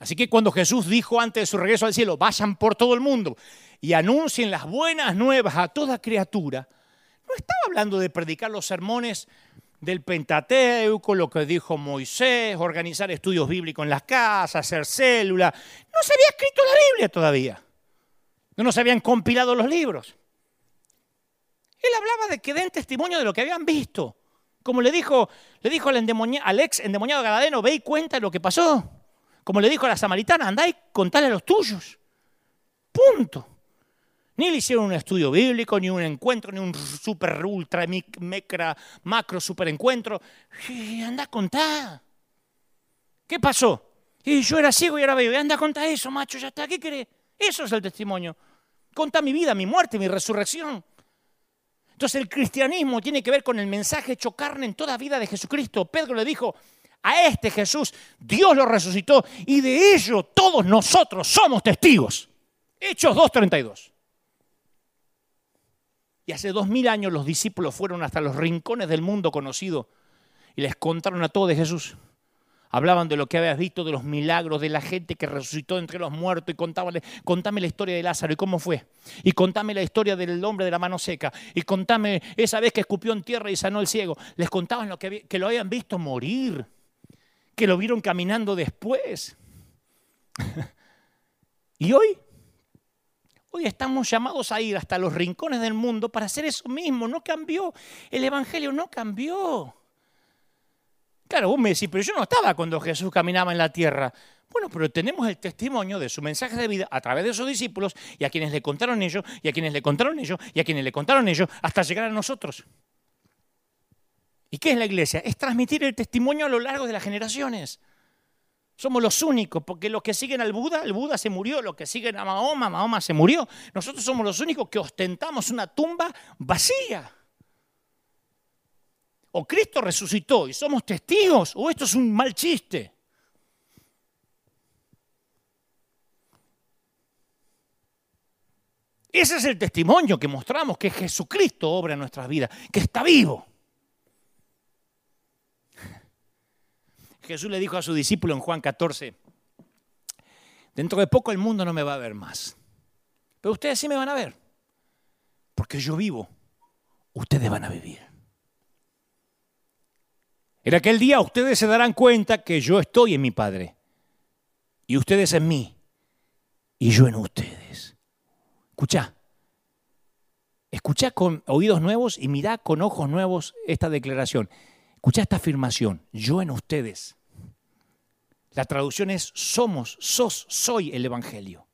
Así que cuando Jesús dijo antes de su regreso al cielo, vayan por todo el mundo y anuncien las buenas nuevas a toda criatura, no estaba hablando de predicar los sermones del Pentateuco, lo que dijo Moisés, organizar estudios bíblicos en las casas, hacer células. No se había escrito la Biblia todavía. No se habían compilado los libros. Él hablaba de que den testimonio de lo que habían visto. Como le dijo, le dijo al, al ex endemoniado Galadeno, ve y cuenta lo que pasó. Como le dijo a la samaritana, andá y contale a los tuyos. Punto. Ni le hicieron un estudio bíblico, ni un encuentro, ni un super, ultra, micra, macro, super encuentro. Anda a contar. ¿Qué pasó? Y yo era ciego y ahora veo. Anda a eso, macho, ya está. ¿Qué querés? Eso es el testimonio. Conta mi vida, mi muerte, mi resurrección. Entonces el cristianismo tiene que ver con el mensaje hecho carne en toda vida de Jesucristo. Pedro le dijo, a este Jesús Dios lo resucitó y de ello todos nosotros somos testigos. Hechos 2.32. Y hace dos mil años los discípulos fueron hasta los rincones del mundo conocido y les contaron a todos de Jesús. Hablaban de lo que habías visto, de los milagros, de la gente que resucitó entre los muertos y contábale, contame la historia de Lázaro y cómo fue. Y contame la historia del hombre de la mano seca. Y contame esa vez que escupió en tierra y sanó el ciego. Les contaban lo que, que lo habían visto morir, que lo vieron caminando después. y hoy Hoy estamos llamados a ir hasta los rincones del mundo para hacer eso mismo. No cambió. El Evangelio no cambió. Claro, vos me decís, pero yo no estaba cuando Jesús caminaba en la tierra. Bueno, pero tenemos el testimonio de su mensaje de vida a través de sus discípulos y a quienes le contaron ellos, y a quienes le contaron ellos, y a quienes le contaron ellos, hasta llegar a nosotros. ¿Y qué es la iglesia? Es transmitir el testimonio a lo largo de las generaciones. Somos los únicos, porque los que siguen al Buda, el Buda se murió, los que siguen a Mahoma, Mahoma se murió. Nosotros somos los únicos que ostentamos una tumba vacía. O Cristo resucitó y somos testigos, o esto es un mal chiste. Ese es el testimonio que mostramos, que Jesucristo obra en nuestras vidas, que está vivo. Jesús le dijo a su discípulo en Juan 14, dentro de poco el mundo no me va a ver más, pero ustedes sí me van a ver, porque yo vivo, ustedes van a vivir. En aquel día ustedes se darán cuenta que yo estoy en mi Padre, y ustedes en mí, y yo en ustedes. Escucha, escucha con oídos nuevos y mirá con ojos nuevos esta declaración. Escucha esta afirmación, yo en ustedes. La traducción es somos, sos, soy el Evangelio.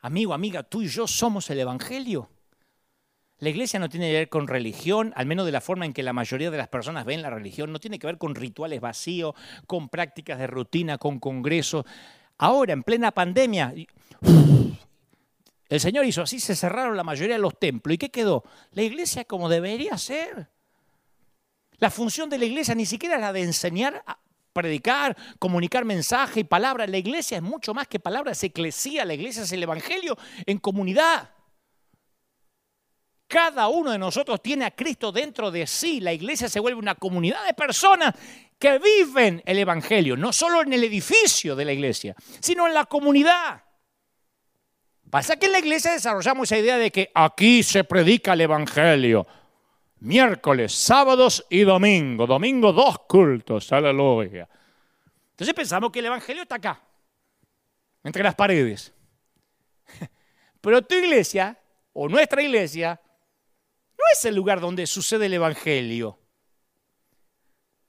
Amigo, amiga, tú y yo somos el Evangelio. La iglesia no tiene que ver con religión, al menos de la forma en que la mayoría de las personas ven la religión, no tiene que ver con rituales vacíos, con prácticas de rutina, con congresos. Ahora, en plena pandemia, el Señor hizo así, se cerraron la mayoría de los templos. ¿Y qué quedó? La iglesia como debería ser. La función de la iglesia ni siquiera es la de enseñar, a predicar, comunicar mensaje y palabra. La iglesia es mucho más que palabras, es eclesía, la iglesia es el evangelio en comunidad. Cada uno de nosotros tiene a Cristo dentro de sí. La iglesia se vuelve una comunidad de personas que viven el Evangelio, no solo en el edificio de la iglesia, sino en la comunidad. Pasa que en la iglesia desarrollamos esa idea de que aquí se predica el Evangelio miércoles, sábados y domingo. Domingo dos cultos, aleluya. Entonces pensamos que el Evangelio está acá, entre las paredes. Pero tu iglesia, o nuestra iglesia, no es el lugar donde sucede el Evangelio.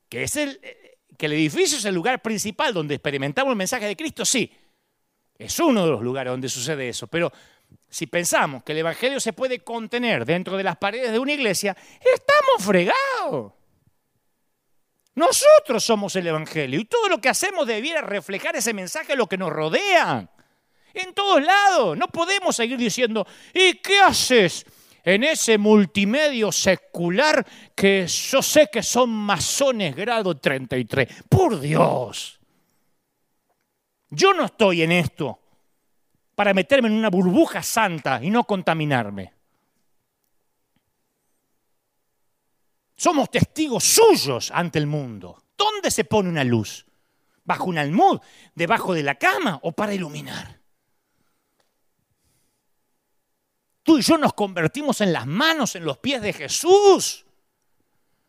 Que, es el, que el edificio es el lugar principal donde experimentamos el mensaje de Cristo, sí. Es uno de los lugares donde sucede eso. Pero si pensamos que el Evangelio se puede contener dentro de las paredes de una iglesia, estamos fregados. Nosotros somos el Evangelio y todo lo que hacemos debiera reflejar ese mensaje a lo que nos rodea. En todos lados. No podemos seguir diciendo, ¿y qué haces en ese multimedio secular que yo sé que son masones grado 33? Por Dios. Yo no estoy en esto para meterme en una burbuja santa y no contaminarme. Somos testigos suyos ante el mundo. ¿Dónde se pone una luz? ¿Bajo un almud? ¿Debajo de la cama o para iluminar? Tú y yo nos convertimos en las manos, en los pies de Jesús.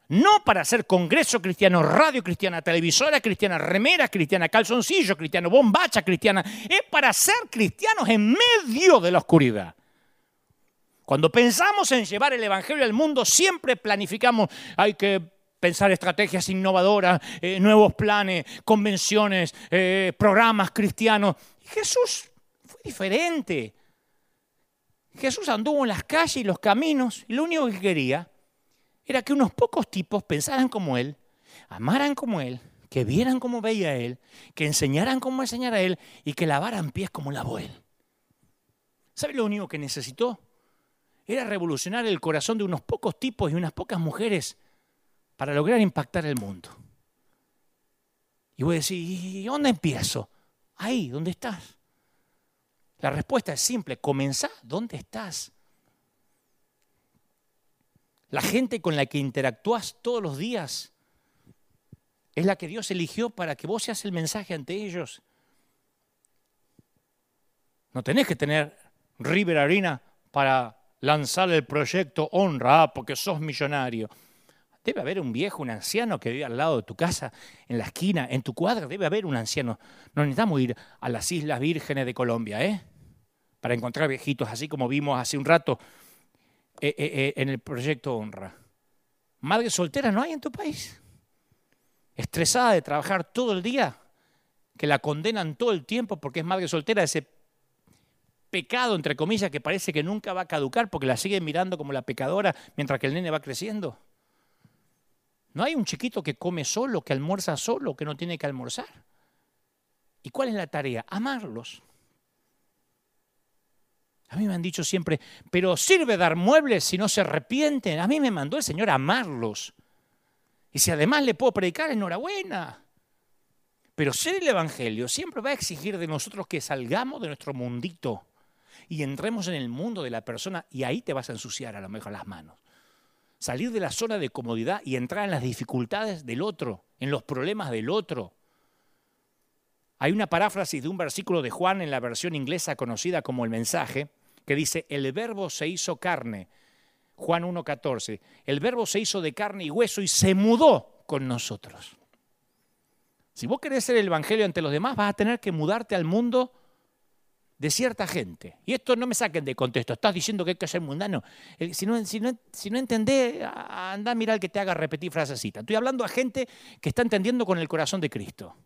No para hacer congreso cristiano, radio cristiana, televisora cristiana, remera cristiana, calzoncillo cristiano, bombacha cristiana. Es para ser cristianos en medio de la oscuridad. Cuando pensamos en llevar el Evangelio al mundo, siempre planificamos, hay que pensar estrategias innovadoras, eh, nuevos planes, convenciones, eh, programas cristianos. Jesús fue diferente. Jesús anduvo en las calles y los caminos y lo único que quería era que unos pocos tipos pensaran como él, amaran como él, que vieran como veía él, que enseñaran como enseñara él y que lavaran pies como lavó él. ¿Sabe lo único que necesitó? Era revolucionar el corazón de unos pocos tipos y unas pocas mujeres para lograr impactar el mundo. Y voy a decir, ¿y dónde empiezo? Ahí, ¿dónde estás? La respuesta es simple, comenzá, ¿dónde estás? La gente con la que interactúas todos los días es la que Dios eligió para que vos seas el mensaje ante ellos. No tenés que tener River Arena para lanzar el proyecto Honra, ah, porque sos millonario. Debe haber un viejo, un anciano que vive al lado de tu casa, en la esquina, en tu cuadra, debe haber un anciano. No necesitamos ir a las Islas Vírgenes de Colombia, ¿eh? Para encontrar viejitos, así como vimos hace un rato eh, eh, eh, en el proyecto Honra. Madre soltera no hay en tu país. Estresada de trabajar todo el día, que la condenan todo el tiempo porque es madre soltera, ese pecado, entre comillas, que parece que nunca va a caducar porque la siguen mirando como la pecadora mientras que el nene va creciendo. No hay un chiquito que come solo, que almuerza solo, que no tiene que almorzar. ¿Y cuál es la tarea? Amarlos. A mí me han dicho siempre, pero sirve dar muebles si no se arrepienten. A mí me mandó el Señor a amarlos. Y si además le puedo predicar, enhorabuena. Pero ser el Evangelio siempre va a exigir de nosotros que salgamos de nuestro mundito y entremos en el mundo de la persona y ahí te vas a ensuciar a lo mejor las manos. Salir de la zona de comodidad y entrar en las dificultades del otro, en los problemas del otro. Hay una paráfrasis de un versículo de Juan en la versión inglesa conocida como el mensaje, que dice, el verbo se hizo carne. Juan 1.14, el verbo se hizo de carne y hueso y se mudó con nosotros. Si vos querés ser el Evangelio ante los demás, vas a tener que mudarte al mundo de cierta gente. Y esto no me saquen de contexto, estás diciendo que hay que ser mundano. Eh, si no, si no, si no entendés, anda a mirar que te haga repetir frasecita. Estoy hablando a gente que está entendiendo con el corazón de Cristo.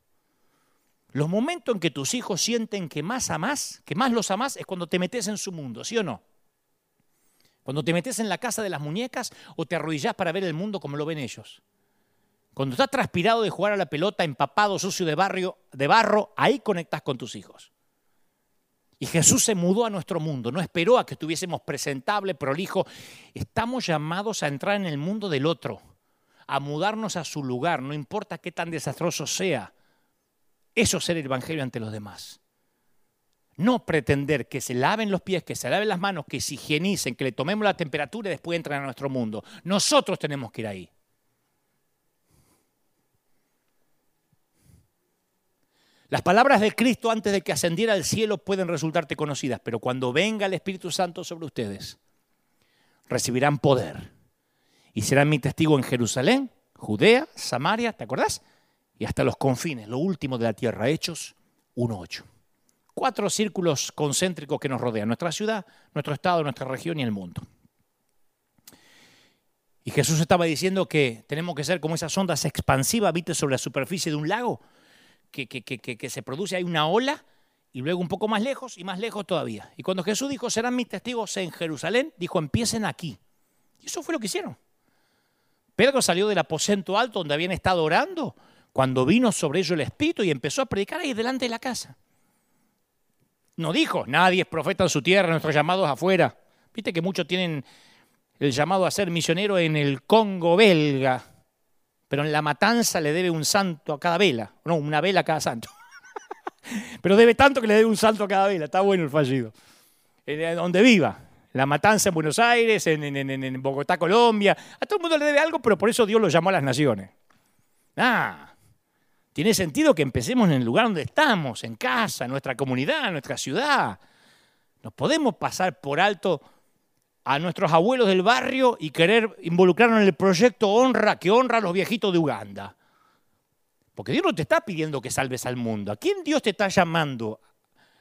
Los momentos en que tus hijos sienten que más amás, que más los amás, es cuando te metes en su mundo, ¿sí o no? Cuando te metes en la casa de las muñecas o te arrodillas para ver el mundo como lo ven ellos. Cuando estás transpirado de jugar a la pelota, empapado, sucio de, barrio, de barro, ahí conectas con tus hijos. Y Jesús se mudó a nuestro mundo, no esperó a que estuviésemos presentable, prolijo. Estamos llamados a entrar en el mundo del otro, a mudarnos a su lugar, no importa qué tan desastroso sea. Eso es ser el Evangelio ante los demás. No pretender que se laven los pies, que se laven las manos, que se higienicen, que le tomemos la temperatura y después entren a nuestro mundo. Nosotros tenemos que ir ahí. Las palabras de Cristo antes de que ascendiera al cielo pueden resultarte conocidas, pero cuando venga el Espíritu Santo sobre ustedes, recibirán poder y serán mi testigo en Jerusalén, Judea, Samaria, ¿te acordás? Y hasta los confines, lo último de la tierra, Hechos 1.8. Cuatro círculos concéntricos que nos rodean, nuestra ciudad, nuestro estado, nuestra región y el mundo. Y Jesús estaba diciendo que tenemos que ser como esas ondas expansivas, viste, sobre la superficie de un lago, que, que, que, se produce, hay una ola, y luego un poco más lejos y más lejos todavía. Y cuando Jesús dijo, serán mis testigos en Jerusalén, dijo, empiecen aquí. Y eso fue lo que hicieron. Pedro salió del aposento alto donde habían estado orando cuando vino sobre ellos el Espíritu y empezó a predicar ahí delante de la casa. No dijo, nadie es profeta en su tierra, nuestros llamados afuera. Viste que muchos tienen el llamado a ser misionero en el Congo belga, pero en la matanza le debe un santo a cada vela, no, una vela a cada santo. pero debe tanto que le debe un santo a cada vela, está bueno el fallido. Donde viva, la matanza en Buenos Aires, en, en, Bogotá, Colombia, a todo el mundo le debe algo, pero por eso Dios lo llamó a las naciones. Ah, tiene sentido que empecemos en el lugar donde estamos, en casa, en nuestra comunidad, en nuestra ciudad. No podemos pasar por alto a nuestros abuelos del barrio y querer involucrarnos en el proyecto Honra, que honra a los viejitos de Uganda. Porque Dios no te está pidiendo que salves al mundo. ¿A quién Dios te está llamando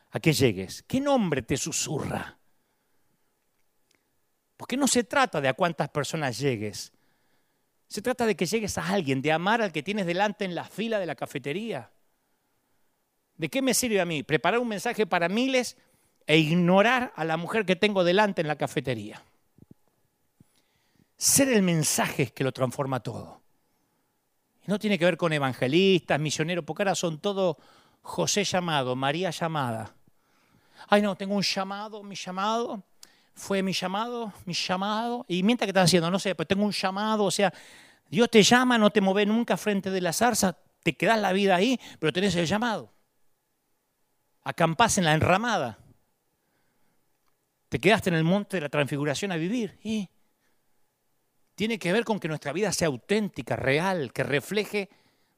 a que llegues? ¿Qué nombre te susurra? Porque no se trata de a cuántas personas llegues. Se trata de que llegues a alguien, de amar al que tienes delante en la fila de la cafetería. ¿De qué me sirve a mí? Preparar un mensaje para miles e ignorar a la mujer que tengo delante en la cafetería. Ser el mensaje que lo transforma todo. No tiene que ver con evangelistas, misioneros, porque ahora son todos José llamado, María llamada. Ay, no, tengo un llamado, mi llamado, fue mi llamado, mi llamado. Y mientras que estás haciendo, no sé, pues tengo un llamado, o sea, Dios te llama, no te mueve nunca frente de la zarza, te quedas la vida ahí, pero tenés el llamado. Acampás en la enramada. Te quedaste en el monte de la transfiguración a vivir. Y tiene que ver con que nuestra vida sea auténtica, real, que refleje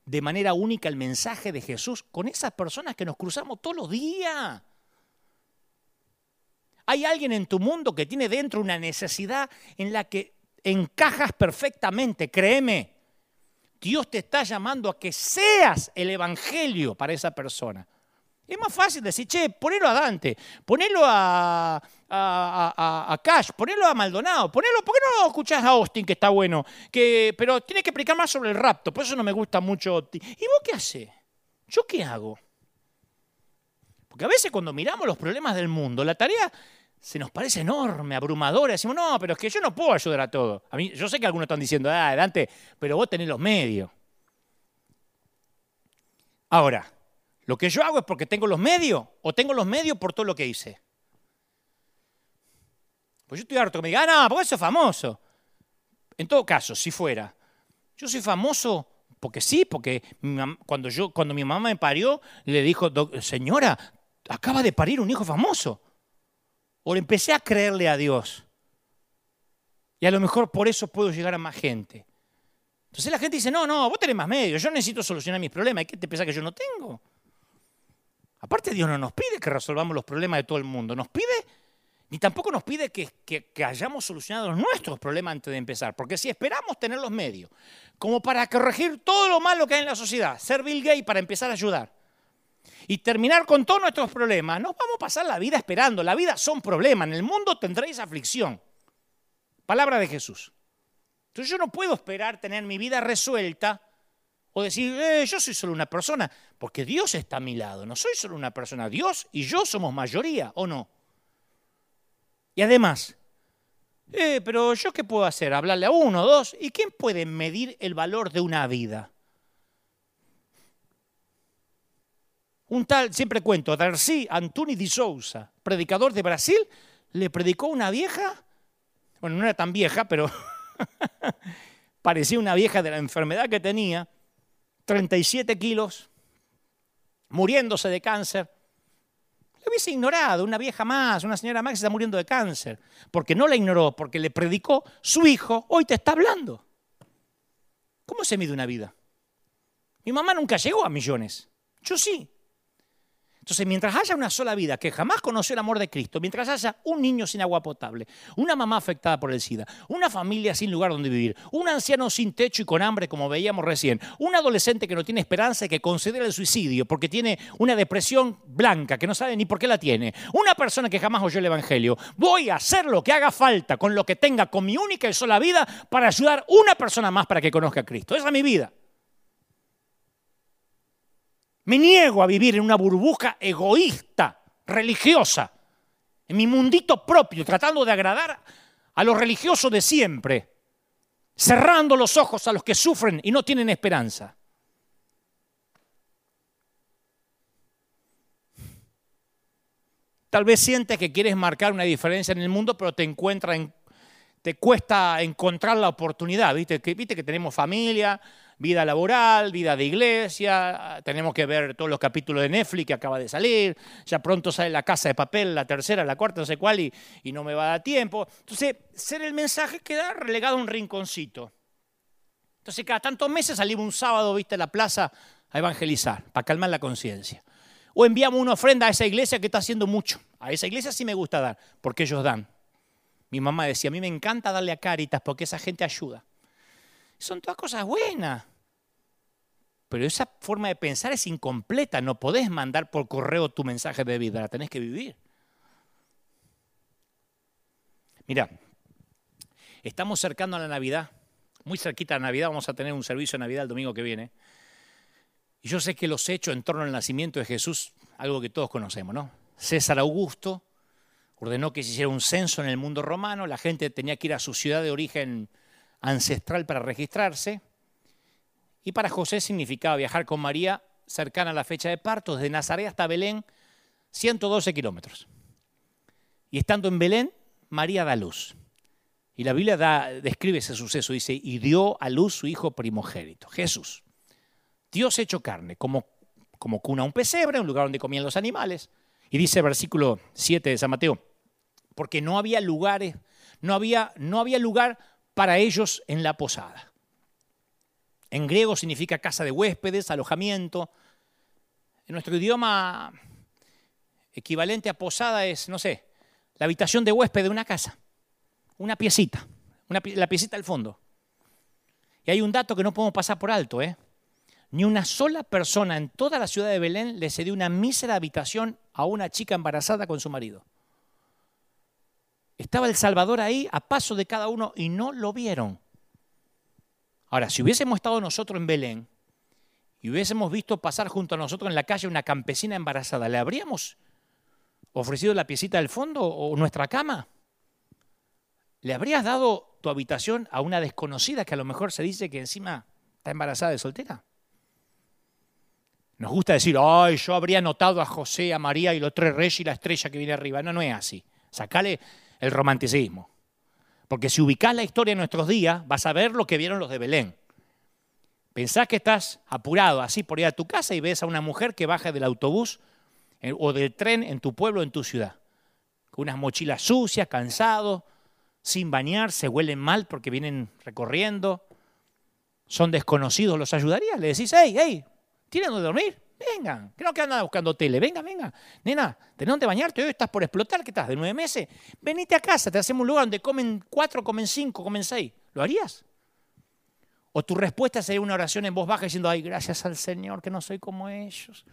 de manera única el mensaje de Jesús con esas personas que nos cruzamos todos los días. Hay alguien en tu mundo que tiene dentro una necesidad en la que encajas perfectamente, créeme. Dios te está llamando a que seas el Evangelio para esa persona. Es más fácil decir, che, ponelo a Dante, ponelo a, Cash, ponelo a Maldonado, ponelo, ¿por qué no escuchás a Austin que está bueno? Que, pero tiene que explicar más sobre el rapto, por eso no me gusta mucho. ¿Y vos qué haces? ¿Yo qué hago? Porque a veces cuando miramos los problemas del mundo, la tarea se nos parece enorme, abrumadora. Decimos, no, pero es que yo no puedo ayudar a todo. A mí, yo sé que algunos están diciendo, ah, pero vos tenés los medios. Ahora, ¿Lo que yo hago es porque tengo los medios o tengo los medios por todo lo que hice? Pues yo estoy harto que me digan, ah, no, porque eso es famoso. En todo caso, si fuera, yo soy famoso porque sí, porque cuando, yo, cuando mi mamá me parió, le dijo, señora, acaba de parir un hijo famoso. O empecé a creerle a Dios. Y a lo mejor por eso puedo llegar a más gente. Entonces la gente dice, no, no, vos tenés más medios, yo necesito solucionar mis problemas. ¿Y qué te pensás que yo no tengo? Aparte Dios no nos pide que resolvamos los problemas de todo el mundo, nos pide, ni tampoco nos pide que, hayamos solucionado nuestros problemas antes de empezar, porque si esperamos tener los medios como para corregir todo lo malo que hay en la sociedad, ser Bill Gates para empezar a ayudar y terminar con todos nuestros problemas, nos vamos a pasar la vida esperando, la vida son problemas, en el mundo tendréis aflicción. Palabra de Jesús. Entonces yo no puedo esperar tener mi vida resuelta o decir, eh, yo soy solo una persona, porque Dios está a mi lado, no soy solo una persona, Dios y yo somos mayoría, ¿o no? Y además, eh, pero yo qué puedo hacer, hablarle a uno, dos, ¿y quién puede medir el valor de una vida? Un tal, siempre cuento, Darcy Antuni de Souza, predicador de Brasil, le predicó una vieja, bueno, no era tan vieja, pero parecía una vieja de la enfermedad que tenía, 37 kilos, muriéndose de cáncer. Lo hubiese ignorado, una vieja más, una señora más que está muriendo de cáncer, porque no la ignoró, porque le predicó su hijo, hoy te está hablando. ¿Cómo se mide una vida? Mi mamá nunca llegó a millones, yo sí. Entonces, mientras haya una sola vida que jamás conoció el amor de Cristo, mientras haya un niño sin agua potable, una mamá afectada por el SIDA, una familia sin lugar donde vivir, un anciano sin techo y con hambre, como veíamos recién, un adolescente que no tiene esperanza y que considera el suicidio porque tiene una depresión blanca que no sabe ni por qué la tiene, una persona que jamás oyó el Evangelio, voy a hacer lo que haga falta con lo que tenga, con mi única y sola vida, para ayudar a una persona más para que conozca a Cristo. Esa es mi vida. Me niego a vivir en una burbuja egoísta, religiosa, en mi mundito propio, tratando de agradar a los religiosos de siempre, cerrando los ojos a los que sufren y no tienen esperanza. Tal vez sientes que quieres marcar una diferencia en el mundo, pero te encuentra en, te cuesta encontrar la oportunidad. ¿Viste? Que, Viste que tenemos familia, vida laboral, vida de iglesia, tenemos que ver todos los capítulos de Netflix que acaba de salir, ya pronto sale la casa de papel, la tercera, la cuarta, no sé cuál, y, no me va a dar tiempo. Entonces, ser el mensaje queda relegado a un rinconcito. Entonces, cada tantos meses salimos un sábado, viste, a la plaza a evangelizar, para calmar la conciencia. O enviamos una ofrenda a esa iglesia que está haciendo mucho. A esa iglesia sí me gusta dar, porque ellos dan. Mi mamá decía, a mí me encanta darle a Caritas porque esa gente ayuda. Son todas cosas buenas. Pero esa forma de pensar es incompleta. No podés mandar por correo tu mensaje de vida, la tenés que vivir. Mira, estamos cercando a la Navidad, muy cerquita a la Navidad, vamos a tener un servicio de Navidad el domingo que viene. Y yo sé que los hechos en torno al nacimiento de Jesús, algo que todos conocemos, ¿no? César Augusto ordenó que se hiciera un censo en el mundo romano, la gente tenía que ir a su ciudad de origen ancestral para registrarse. Y para José significaba viajar con María cercana a la fecha de parto, desde Nazaret hasta Belén, 112 kilómetros. Y estando en Belén, María da luz. Y la Biblia describe ese suceso, dice, y dio a luz su hijo primogénito, Jesús. Dios hecho carne, como, como cuna un pesebre, un lugar donde comían los animales. Y dice versículo 7 de San Mateo, porque no había lugares, no había, no había lugar para ellos en la posada. En griego significa casa de huéspedes, alojamiento. En nuestro idioma equivalente a posada es, no sé, la habitación de huésped de una casa, una piecita, la piecita al fondo. Y hay un dato que no podemos pasar por alto, ¿eh? Ni una sola persona en toda la ciudad de Belén le cedió una mísera habitación a una chica embarazada con su marido. Estaba el Salvador ahí a paso de cada uno y no lo vieron. Ahora, si hubiésemos estado nosotros en Belén y hubiésemos visto pasar junto a nosotros en la calle una campesina embarazada, ¿le habríamos ofrecido la piecita del fondo o nuestra cama? ¿Le habrías dado tu habitación a una desconocida que a lo mejor se dice que encima está embarazada de soltera? Nos gusta decir, ay, yo habría notado a José, a María y los tres reyes y la estrella que viene arriba. No, no es así. Sacale el romanticismo. Porque si ubicás la historia en nuestros días, vas a ver lo que vieron los de Belén. Pensás que estás apurado así por ir a tu casa y ves a una mujer que baja del autobús eh, o del tren en tu pueblo, en tu ciudad, con unas mochilas sucias, cansados, sin bañarse, huelen mal porque vienen recorriendo, son desconocidos, ¿los ayudarías? Le decís, hey, hey, ¿tienen donde dormir? Vengan, que no que andan buscando tele, venga, venga. Nena, ¿tenés donde bañarte? Hoy estás por explotar, ¿qué estás? ¿De nueve meses? Venite a casa, te hacemos un lugar donde comen cuatro, comen cinco, comen seis. ¿Lo harías? O tu respuesta sería una oración en voz baja diciendo, ay, gracias al Señor que no soy como ellos.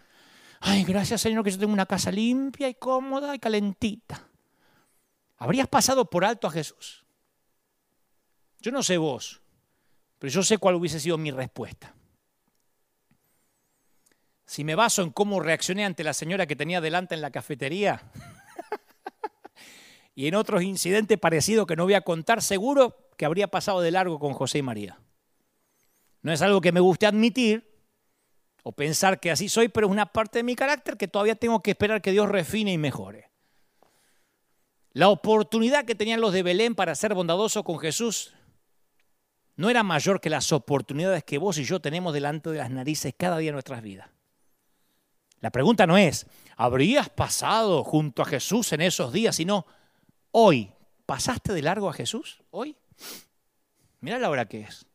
Ay, gracias Señor que yo tengo una casa limpia y cómoda y calentita. ¿Habrías pasado por alto a Jesús? Yo no sé vos, pero yo sé cuál hubiese sido mi respuesta. Si me baso en cómo reaccioné ante la señora que tenía delante en la cafetería y en otros incidentes parecidos que no voy a contar, seguro que habría pasado de largo con José y María. No es algo que me guste admitir, o pensar que así soy, pero es una parte de mi carácter que todavía tengo que esperar que Dios refine y mejore. La oportunidad que tenían los de Belén para ser bondadosos con Jesús no era mayor que las oportunidades que vos y yo tenemos delante de las narices cada día en nuestras vidas. La pregunta no es, ¿habrías pasado junto a Jesús en esos días? Sino, hoy, ¿pasaste de largo a Jesús? ¿Hoy? Mira la hora que es.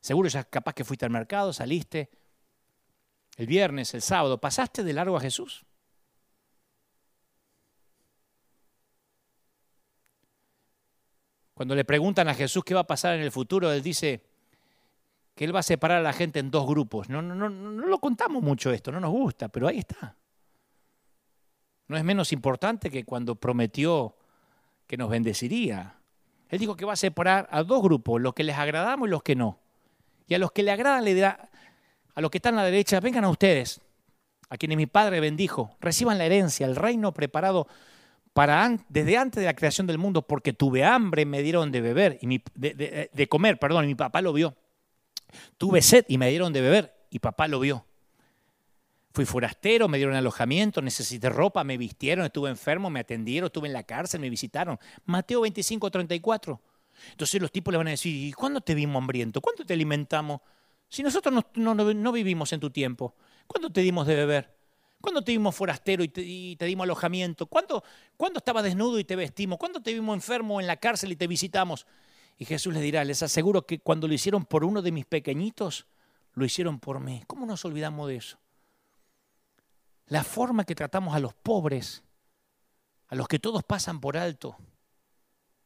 Seguro ya capaz que fuiste al mercado, saliste, el viernes, el sábado, ¿pasaste de largo a Jesús? Cuando le preguntan a Jesús qué va a pasar en el futuro, él dice que él va a separar a la gente en dos grupos. No, no, no, no lo contamos mucho esto, no nos gusta, pero ahí está. No es menos importante que cuando prometió que nos bendeciría. Él dijo que va a separar a dos grupos, los que les agradamos y los que no. Y a los que le agradan le dirá, a los que están a la derecha, vengan a ustedes, a quienes mi Padre bendijo, reciban la herencia, el reino preparado para desde antes de la creación del mundo, porque tuve hambre, me dieron de beber, y de, de comer, perdón, y mi papá lo vio. Tuve sed y me dieron de beber, y papá lo vio. Fui forastero, me dieron alojamiento, necesité ropa, me vistieron, estuve enfermo, me atendieron, estuve en la cárcel, me visitaron. Mateo 25, 34. Entonces los tipos le van a decir, ¿y cuándo te vimos hambriento? ¿Cuándo te alimentamos? Si nosotros no, vivimos en tu tiempo, ¿cuándo te dimos de beber? ¿Cuándo te vimos forastero y te, dimos alojamiento? ¿Cuándo, ¿Cuándo estabas desnudo y te vestimos? ¿Cuándo te vimos enfermo en la cárcel y te visitamos? Y Jesús les dirá, les aseguro que cuando lo hicieron por uno de mis pequeñitos, lo hicieron por mí. ¿Cómo nos olvidamos de eso? La forma que tratamos a los pobres, a los que todos pasan por alto,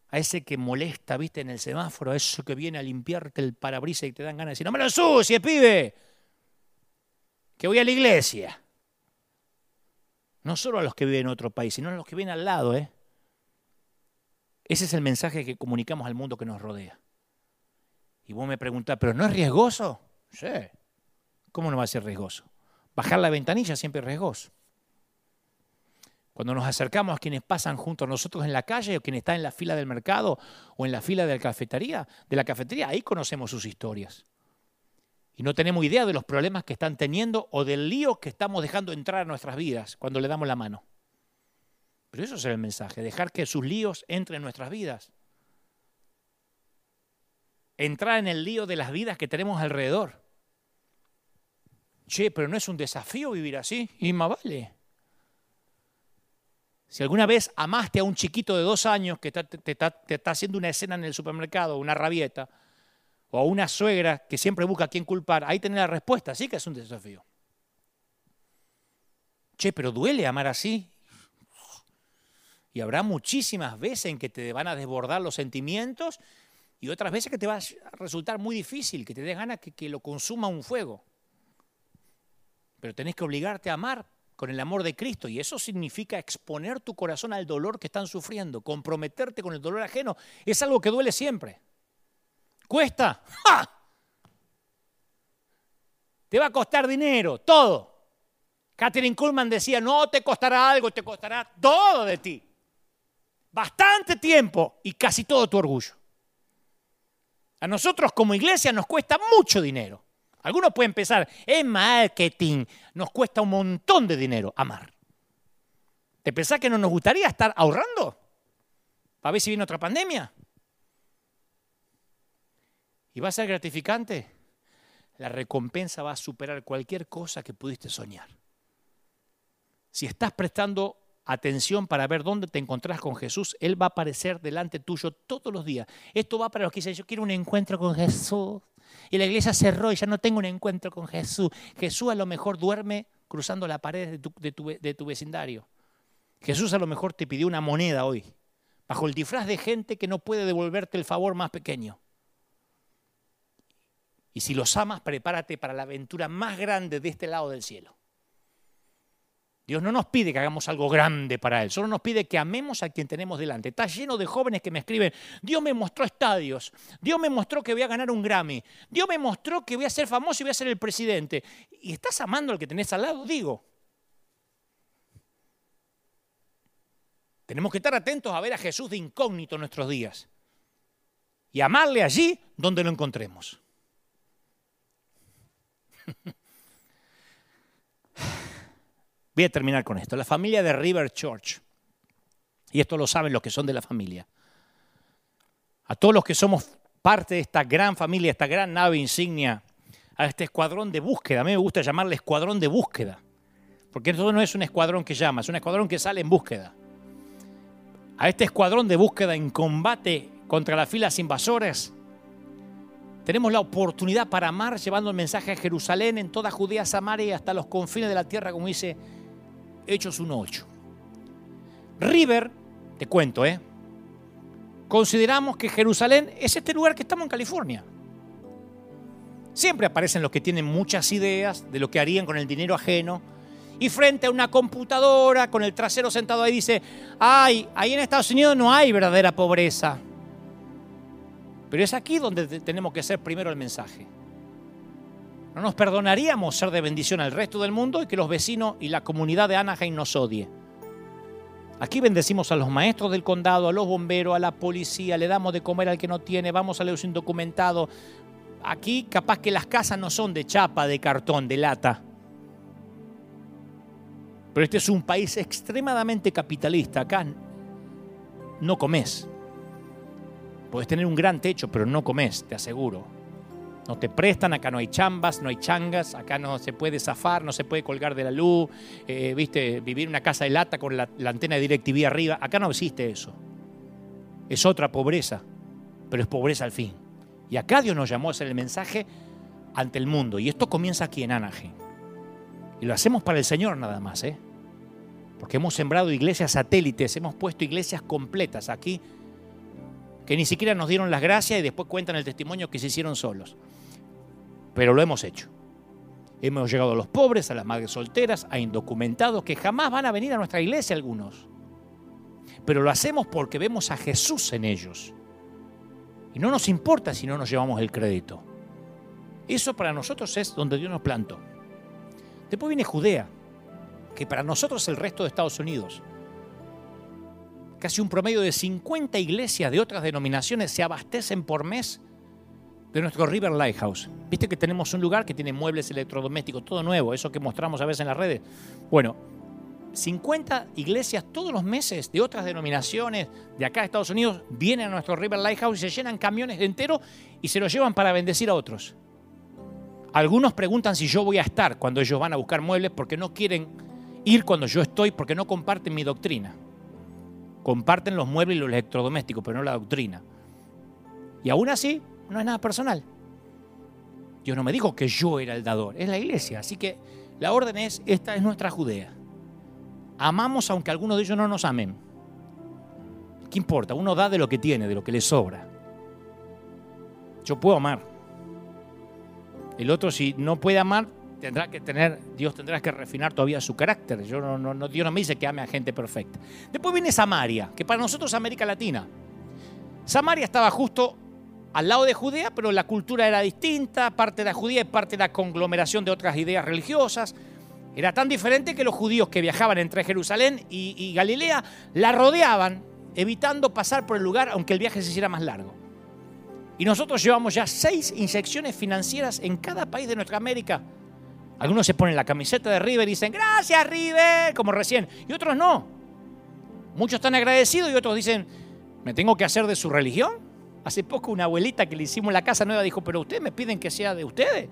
a ese que molesta, viste, en el semáforo, a eso que viene a limpiarte el parabrisas y te dan ganas de decir, no me lo ensucies, pibe, que voy a la iglesia. No solo a los que viven en otro país, sino a los que viven al lado, ¿eh? Ese es el mensaje que comunicamos al mundo que nos rodea. Y vos me preguntás, ¿pero no es riesgoso? Sí. ¿Cómo no va a ser riesgoso? Bajar la ventanilla siempre es riesgoso. Cuando nos acercamos a quienes pasan junto a nosotros en la calle o quien está en la fila del mercado o en la fila de la cafetería, de la cafetería, ahí conocemos sus historias. Y no tenemos idea de los problemas que están teniendo o del lío que estamos dejando entrar a nuestras vidas cuando le damos la mano. Pero eso es el mensaje, dejar que sus líos entren en nuestras vidas. Entrar en el lío de las vidas que tenemos alrededor. Che, pero no es un desafío vivir así. Y más vale. Si alguna vez amaste a un chiquito de dos años que te, está haciendo una escena en el supermercado, una rabieta, o a una suegra que siempre busca a quién culpar, ahí tenés la respuesta, sí que es un desafío. Che, pero duele amar así. Y habrá muchísimas veces en que te van a desbordar los sentimientos y otras veces que te va a resultar muy difícil, que te dé ganas que, lo consuma un fuego. Pero tenés que obligarte a amar con el amor de Cristo. Y eso significa exponer tu corazón al dolor que están sufriendo, comprometerte con el dolor ajeno. Es algo que duele siempre. ¿Cuesta? Te va a costar dinero, todo. Catherine Kuhlman decía, no te costará algo, te costará todo de ti. Bastante tiempo y casi todo tu orgullo. A nosotros como iglesia nos cuesta mucho dinero. Algunos pueden pensar, en marketing nos cuesta un montón de dinero amar. ¿Te pensás que no nos gustaría estar ahorrando? ¿Para ver si viene otra pandemia? ¿Y va a ser gratificante? La recompensa va a superar cualquier cosa que pudiste soñar. Si estás prestando atención para ver dónde te encontrás con Jesús, Él va a aparecer delante tuyo todos los días. Esto va para los que dicen, yo quiero un encuentro con Jesús. Y la iglesia cerró y ya no tengo un encuentro con Jesús. Jesús a lo mejor duerme cruzando la pared de tu, de tu vecindario. Jesús a lo mejor te pidió una moneda hoy, bajo el disfraz de gente que no puede devolverte el favor más pequeño. Y si los amas, prepárate para la aventura más grande de este lado del cielo. Dios no nos pide que hagamos algo grande para Él, solo nos pide que amemos a quien tenemos delante. Está lleno de jóvenes que me escriben, Dios me mostró estadios, Dios me mostró que voy a ganar un Grammy, Dios me mostró que voy a ser famoso y voy a ser el presidente. ¿Y estás amando al que tenés al lado? Digo. Tenemos que estar atentos a ver a Jesús de incógnito en nuestros días y amarle allí donde lo encontremos. Voy a terminar con esto. La familia de River Church, y esto lo saben los que son de la familia, a todos los que somos parte de esta gran familia, esta gran nave insignia, a este escuadrón de búsqueda, a mí me gusta llamarle escuadrón de búsqueda, porque esto no es un escuadrón que llama, es un escuadrón que sale en búsqueda. A este escuadrón de búsqueda en combate contra las filas invasoras, tenemos la oportunidad para amar llevando el mensaje a Jerusalén, en toda Judea, Samaria y hasta los confines de la tierra, como dice Hechos 1.8. River, te cuento, ¿eh? Consideramos que Jerusalén es este lugar que estamos en California. Siempre aparecen los que tienen muchas ideas de lo que harían con el dinero ajeno. Y frente a una computadora, con el trasero sentado ahí, dice, ay, ahí en Estados Unidos no hay verdadera pobreza. Pero es aquí donde tenemos que ser primero el mensaje. No nos perdonaríamos ser de bendición al resto del mundo y que los vecinos y la comunidad de Anaheim nos odie. Aquí bendecimos a los maestros del condado, a los bomberos, a la policía, le damos de comer al que no tiene, vamos a los indocumentados. Aquí capaz que las casas no son de chapa, de cartón, de lata. Pero este es un país extremadamente capitalista. Acá no comes. Puedes tener un gran techo, pero no comes, te aseguro. No te prestan, acá no hay chambas, no hay changas, acá no se puede zafar, no se puede colgar de la luz, eh, viste, vivir una casa de lata con la, antena de DirecTV arriba. Acá no existe eso. Es otra pobreza, pero es pobreza al fin. Y acá Dios nos llamó a hacer el mensaje ante el mundo. Y esto comienza aquí en Anaheim. Y lo hacemos para el Señor nada más, ¿eh? Porque hemos sembrado iglesias satélites, hemos puesto iglesias completas aquí que ni siquiera nos dieron las gracias y después cuentan el testimonio que se hicieron solos. Pero lo hemos hecho. Hemos llegado a los pobres, a las madres solteras, a indocumentados que jamás van a venir a nuestra iglesia algunos. Pero lo hacemos porque vemos a Jesús en ellos. Y no nos importa si no nos llevamos el crédito. Eso para nosotros es donde Dios nos plantó. Después viene Judea, que para nosotros es el resto de Estados Unidos. Casi un promedio de 50 iglesias de otras denominaciones se abastecen por mes de nuestro River Lighthouse. Viste que tenemos un lugar que tiene muebles electrodomésticos, todo nuevo, eso que mostramos a veces en las redes. Bueno, 50 iglesias todos los meses de otras denominaciones de acá de Estados Unidos vienen a nuestro River Lighthouse y se llenan camiones enteros y se los llevan para bendecir a otros. Algunos preguntan si yo voy a estar cuando ellos van a buscar muebles porque no quieren ir cuando yo estoy porque no comparten mi doctrina. Comparten los muebles y los electrodomésticos, pero no la doctrina. Y aún así, no es nada personal. Dios no me dijo que yo era el dador, es la iglesia. Así que la orden es, esta es nuestra Judea. Amamos aunque algunos de ellos no nos amen. ¿Qué importa? Uno da de lo que tiene, de lo que le sobra. Yo puedo amar. El otro, si no puede amar, tendrá que tener, Dios tendrá que refinar todavía su carácter. Yo no, no, Dios no me dice que ame a gente perfecta. Después viene Samaria, que para nosotros es América Latina. Samaria estaba justo al lado de Judea, pero la cultura era distinta, parte de la judía y parte de la conglomeración de otras ideas religiosas. Era tan diferente que los judíos que viajaban entre Jerusalén y, y Galilea la rodeaban, evitando pasar por el lugar aunque el viaje se hiciera más largo. Y nosotros llevamos ya seis inyecciones financieras en cada país de nuestra América. Algunos se ponen la camiseta de River y dicen, gracias River, como recién. Y otros no. Muchos están agradecidos y otros dicen, ¿me tengo que hacer de su religión? Hace poco una abuelita que le hicimos la casa nueva dijo, pero ustedes me piden que sea de ustedes.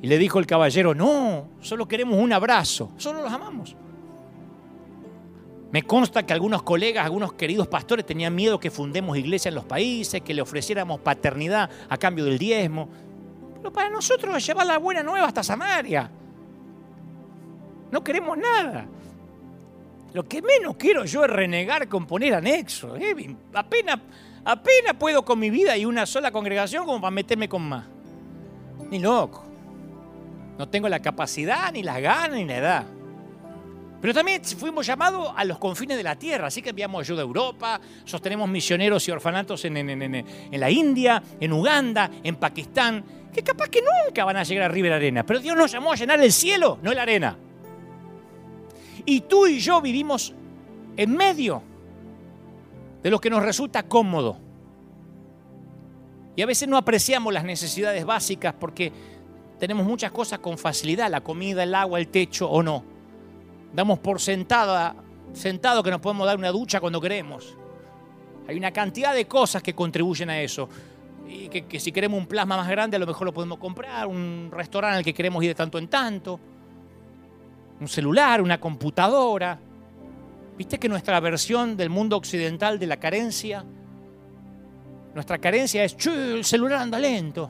Y le dijo el caballero, no, solo queremos un abrazo, solo los amamos. Me consta que algunos colegas, algunos queridos pastores tenían miedo que fundemos iglesias en los países, que le ofreciéramos paternidad a cambio del diezmo. Pero para nosotros es llevar la buena nueva hasta Samaria. No queremos nada. Lo que menos quiero yo es renegar con poner anexo. ¿eh? Apenas, apenas puedo con mi vida y una sola congregación como para meterme con más. Ni loco. No tengo la capacidad, ni las ganas, ni la edad. Pero también fuimos llamados a los confines de la tierra, así que enviamos ayuda a Europa, sostenemos misioneros y orfanatos en, la India, en Uganda, en Pakistán, que capaz que nunca van a llegar a River Arena, pero Dios nos llamó a llenar el cielo, no la arena. Y tú y yo vivimos en medio de lo que nos resulta cómodo. Y a veces no apreciamos las necesidades básicas porque tenemos muchas cosas con facilidad, la comida, el agua, el techo o no damos por sentada, sentado que nos podemos dar una ducha cuando queremos. Hay una cantidad de cosas que contribuyen a eso. Y que, si queremos un plasma más grande, a lo mejor lo podemos comprar, un restaurante al que queremos ir de tanto en tanto, un celular, una computadora. ¿Viste que nuestra versión del mundo occidental de la carencia, nuestra carencia es, el celular anda lento,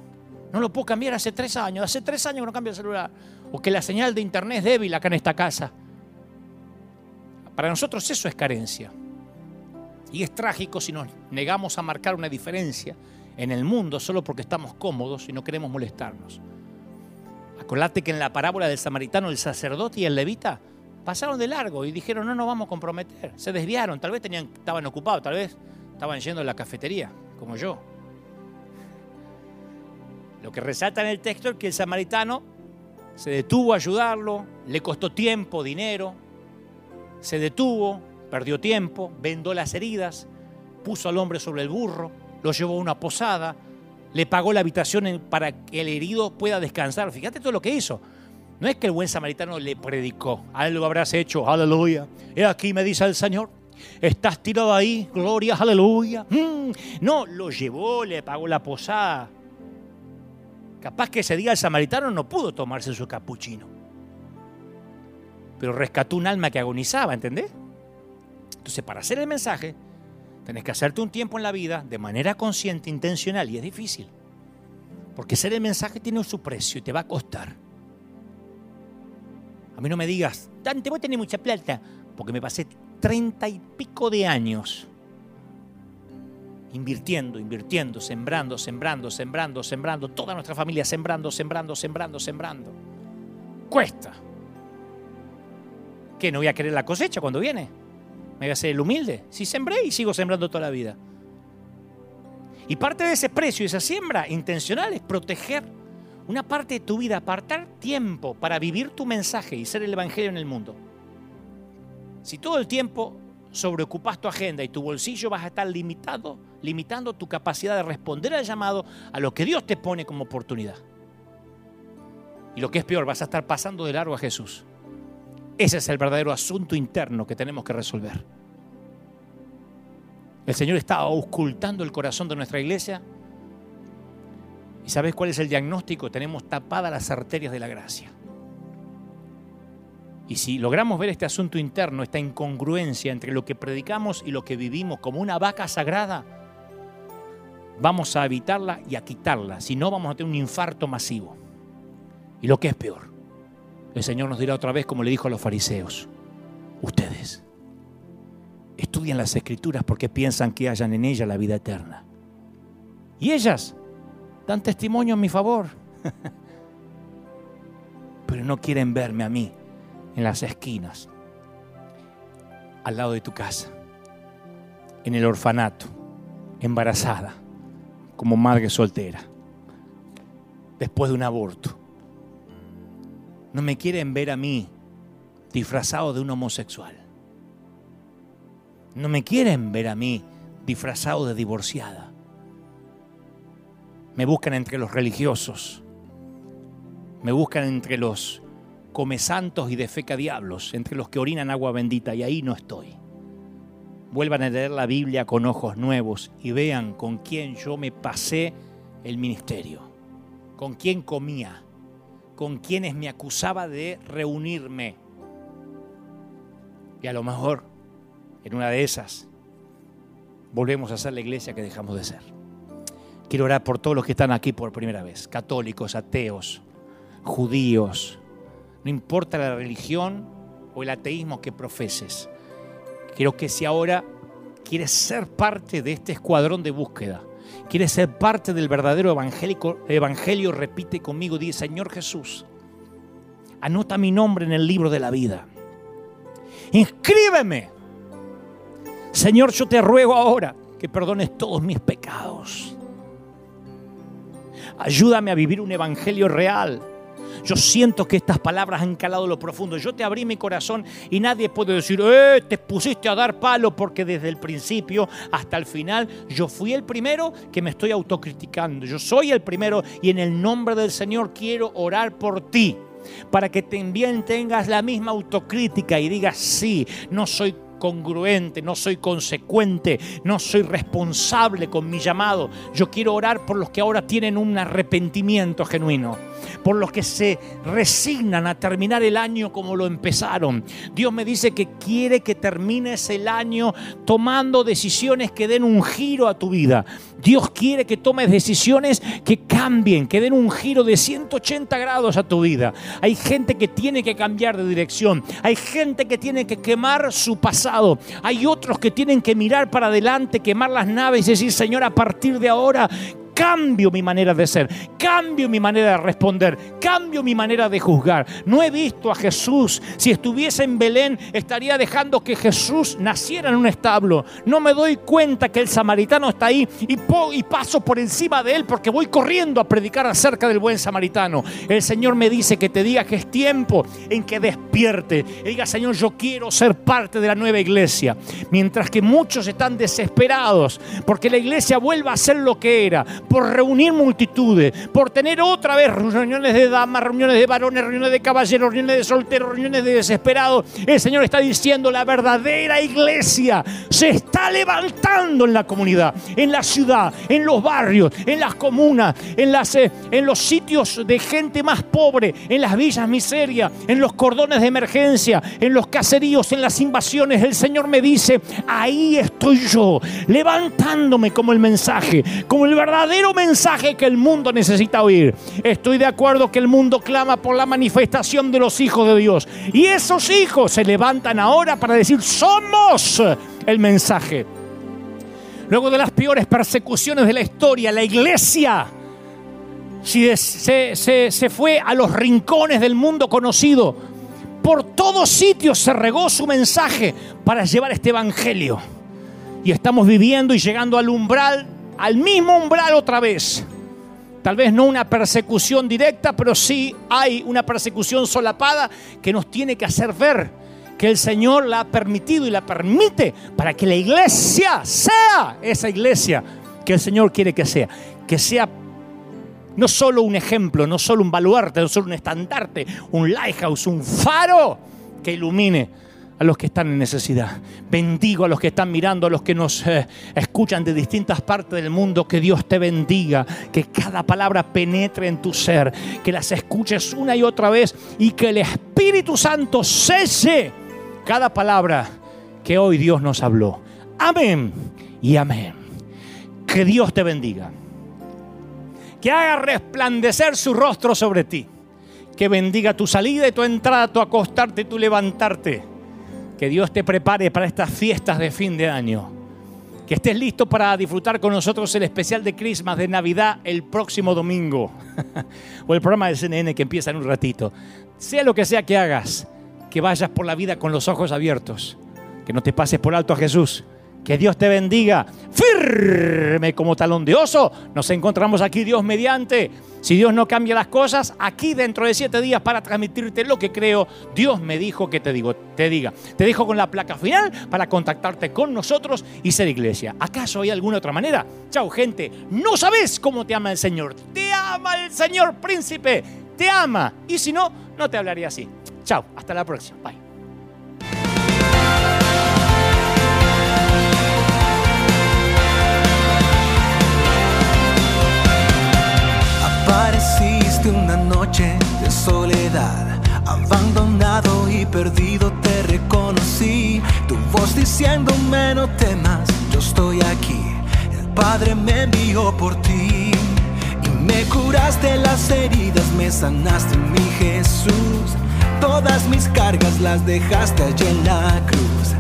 no lo puedo cambiar hace tres años, hace tres años que no cambio el celular, o que la señal de internet es débil acá en esta casa. Para nosotros eso es carencia. Y es trágico si nos negamos a marcar una diferencia en el mundo solo porque estamos cómodos y no queremos molestarnos. Acordate que en la parábola del samaritano, el sacerdote y el levita pasaron de largo y dijeron no nos vamos a comprometer. Se desviaron, tal vez tenían, estaban ocupados, tal vez estaban yendo a la cafetería, como yo. Lo que resalta en el texto es que el samaritano se detuvo a ayudarlo, le costó tiempo, dinero, se detuvo, perdió tiempo, vendó las heridas, puso al hombre sobre el burro, lo llevó a una posada, le pagó la habitación para que el herido pueda descansar. Fíjate todo lo que hizo. No es que el buen samaritano le predicó, algo habrás hecho, aleluya. He aquí me dice el Señor, estás tirado ahí, gloria, aleluya. Mm. No, lo llevó, le pagó la posada. Capaz que ese día el samaritano no pudo tomarse su capuchino pero rescató un alma que agonizaba, ¿entendés? Entonces, para hacer el mensaje, tenés que hacerte un tiempo en la vida de manera consciente, intencional, y es difícil. Porque hacer el mensaje tiene su precio y te va a costar. A mí no me digas, Dante, vos tenés mucha plata, porque me pasé treinta y pico de años invirtiendo, invirtiendo, sembrando, sembrando, sembrando, sembrando, toda nuestra familia sembrando, sembrando, sembrando, sembrando. Cuesta. ¿Qué? ¿No voy a querer la cosecha cuando viene? ¿Me voy a hacer el humilde? Si sembré y sigo sembrando toda la vida. Y parte de ese precio, esa siembra intencional es proteger una parte de tu vida, apartar tiempo para vivir tu mensaje y ser el Evangelio en el mundo. Si todo el tiempo sobreocupas tu agenda y tu bolsillo vas a estar limitado, limitando tu capacidad de responder al llamado a lo que Dios te pone como oportunidad. Y lo que es peor, vas a estar pasando de largo a Jesús. Ese es el verdadero asunto interno que tenemos que resolver. El Señor está ocultando el corazón de nuestra iglesia. ¿Y sabes cuál es el diagnóstico? Tenemos tapadas las arterias de la gracia. Y si logramos ver este asunto interno, esta incongruencia entre lo que predicamos y lo que vivimos como una vaca sagrada, vamos a evitarla y a quitarla. Si no, vamos a tener un infarto masivo. Y lo que es peor, el Señor nos dirá otra vez, como le dijo a los fariseos, ustedes estudian las escrituras porque piensan que hayan en ellas la vida eterna. Y ellas dan testimonio en mi favor, pero no quieren verme a mí en las esquinas, al lado de tu casa, en el orfanato, embarazada, como madre soltera, después de un aborto. No me quieren ver a mí disfrazado de un homosexual. No me quieren ver a mí disfrazado de divorciada. Me buscan entre los religiosos. Me buscan entre los come santos y de feca diablos, entre los que orinan agua bendita, y ahí no estoy. Vuelvan a leer la Biblia con ojos nuevos y vean con quién yo me pasé el ministerio, con quién comía, con quienes me acusaba de reunirme. Y a lo mejor, en una de esas, volvemos a ser la iglesia que dejamos de ser. Quiero orar por todos los que están aquí por primera vez, católicos, ateos, judíos, no importa la religión o el ateísmo que profeses. Quiero que si ahora quieres ser parte de este escuadrón de búsqueda, quieres ser parte del verdadero evangelio, repite conmigo, dice, Señor Jesús, anota mi nombre en el libro de la vida. Inscríbeme. Señor, yo te ruego ahora que perdones todos mis pecados. Ayúdame a vivir un evangelio real yo siento que estas palabras han calado lo profundo. Yo te abrí mi corazón y nadie puede decir, eh, te pusiste a dar palo porque desde el principio hasta el final yo fui el primero que me estoy autocriticando. Yo soy el primero y en el nombre del Señor quiero orar por ti para que también tengas la misma autocrítica y digas, sí, no soy congruente, no soy consecuente, no soy responsable con mi llamado. Yo quiero orar por los que ahora tienen un arrepentimiento genuino por los que se resignan a terminar el año como lo empezaron. Dios me dice que quiere que termines el año tomando decisiones que den un giro a tu vida. Dios quiere que tomes decisiones que cambien, que den un giro de 180 grados a tu vida. Hay gente que tiene que cambiar de dirección. Hay gente que tiene que quemar su pasado. Hay otros que tienen que mirar para adelante, quemar las naves y decir, Señor, a partir de ahora cambio mi manera de ser, cambio mi manera de responder, cambio mi manera de juzgar. No he visto a Jesús. Si estuviese en Belén, estaría dejando que Jesús naciera en un establo. No me doy cuenta que el samaritano está ahí y, paso por encima de él porque voy corriendo a predicar acerca del buen samaritano. El Señor me dice que te diga que es tiempo en que despierte. Y diga, Señor, yo quiero ser parte de la nueva iglesia. Mientras que muchos están desesperados porque la iglesia vuelva a ser lo que era por reunir multitudes, por tener otra vez reuniones de damas, reuniones de varones, reuniones de caballeros, reuniones de solteros, reuniones de desesperados. El Señor está diciendo la verdadera iglesia se está levantando en la comunidad, en la ciudad, en los barrios, en las comunas, en, las, eh, en los sitios de gente más pobre, en las villas miseria, en los cordones de emergencia, en los caseríos, en las invasiones. El Señor me dice, ahí estoy yo, levantándome como el mensaje, como el verdadero mensaje que el mundo necesita oír. Estoy de acuerdo que el mundo clama por la manifestación de los hijos de Dios. Y esos hijos se levantan ahora para decir, somos el mensaje. luego de las peores persecuciones de la historia, la iglesia se, se, fue a los rincones del mundo conocido. Por todos sitios se regó su mensaje para llevar este evangelio. Y estamos viviendo y llegando al umbral, al mismo umbral otra vez. Tal vez no una persecución directa, pero sí hay una persecución solapada que nos tiene que hacer ver que el Señor la ha permitido y la permite para que la iglesia sea esa iglesia que el Señor quiere que sea. Que sea no solo un ejemplo, no solo un baluarte, no solo un estandarte, un lighthouse, un faro que ilumine a los que están en necesidad. Bendigo a los que están mirando, a los que nos eh, escuchan de distintas partes del mundo. Que Dios te bendiga, que cada palabra penetre en tu ser, que las escuches una y otra vez y que el Espíritu Santo cese cada palabra que hoy Dios nos habló. Amén y amén. Que Dios te bendiga. Que haga resplandecer su rostro sobre ti. Que bendiga tu salida y tu entrada, tu acostarte y tu levantarte que Dios te prepare para estas fiestas de fin de año. Que estés listo para disfrutar con nosotros el especial de Christmas, de Navidad, el próximo domingo. o el programa de CNN que empieza en un ratito. Sea lo que sea que hagas, que vayas por la vida con los ojos abiertos. Que no te pases por alto a Jesús que Dios te bendiga. Firme como talón de oso. Nos encontramos aquí, Dios mediante. Si Dios no cambia las cosas, aquí dentro de siete días para transmitirte lo que creo, Dios me dijo que te digo, te diga. Te dejo con la placa final para contactarte con nosotros y ser iglesia. ¿Acaso hay alguna otra manera? Chao, gente. No sabes cómo te ama el Señor. Te ama el Señor príncipe. Te ama. Y si no, no te hablaría así. Chao. Hasta la próxima. Bye. Apareciste una noche de soledad, abandonado y perdido te reconocí. Tu voz diciéndome no temas, yo estoy aquí. El Padre me envió por ti y me curaste las heridas, me sanaste mi Jesús. Todas mis cargas las dejaste allí en la cruz.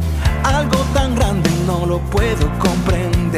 Algo tan grande no lo puedo comprender.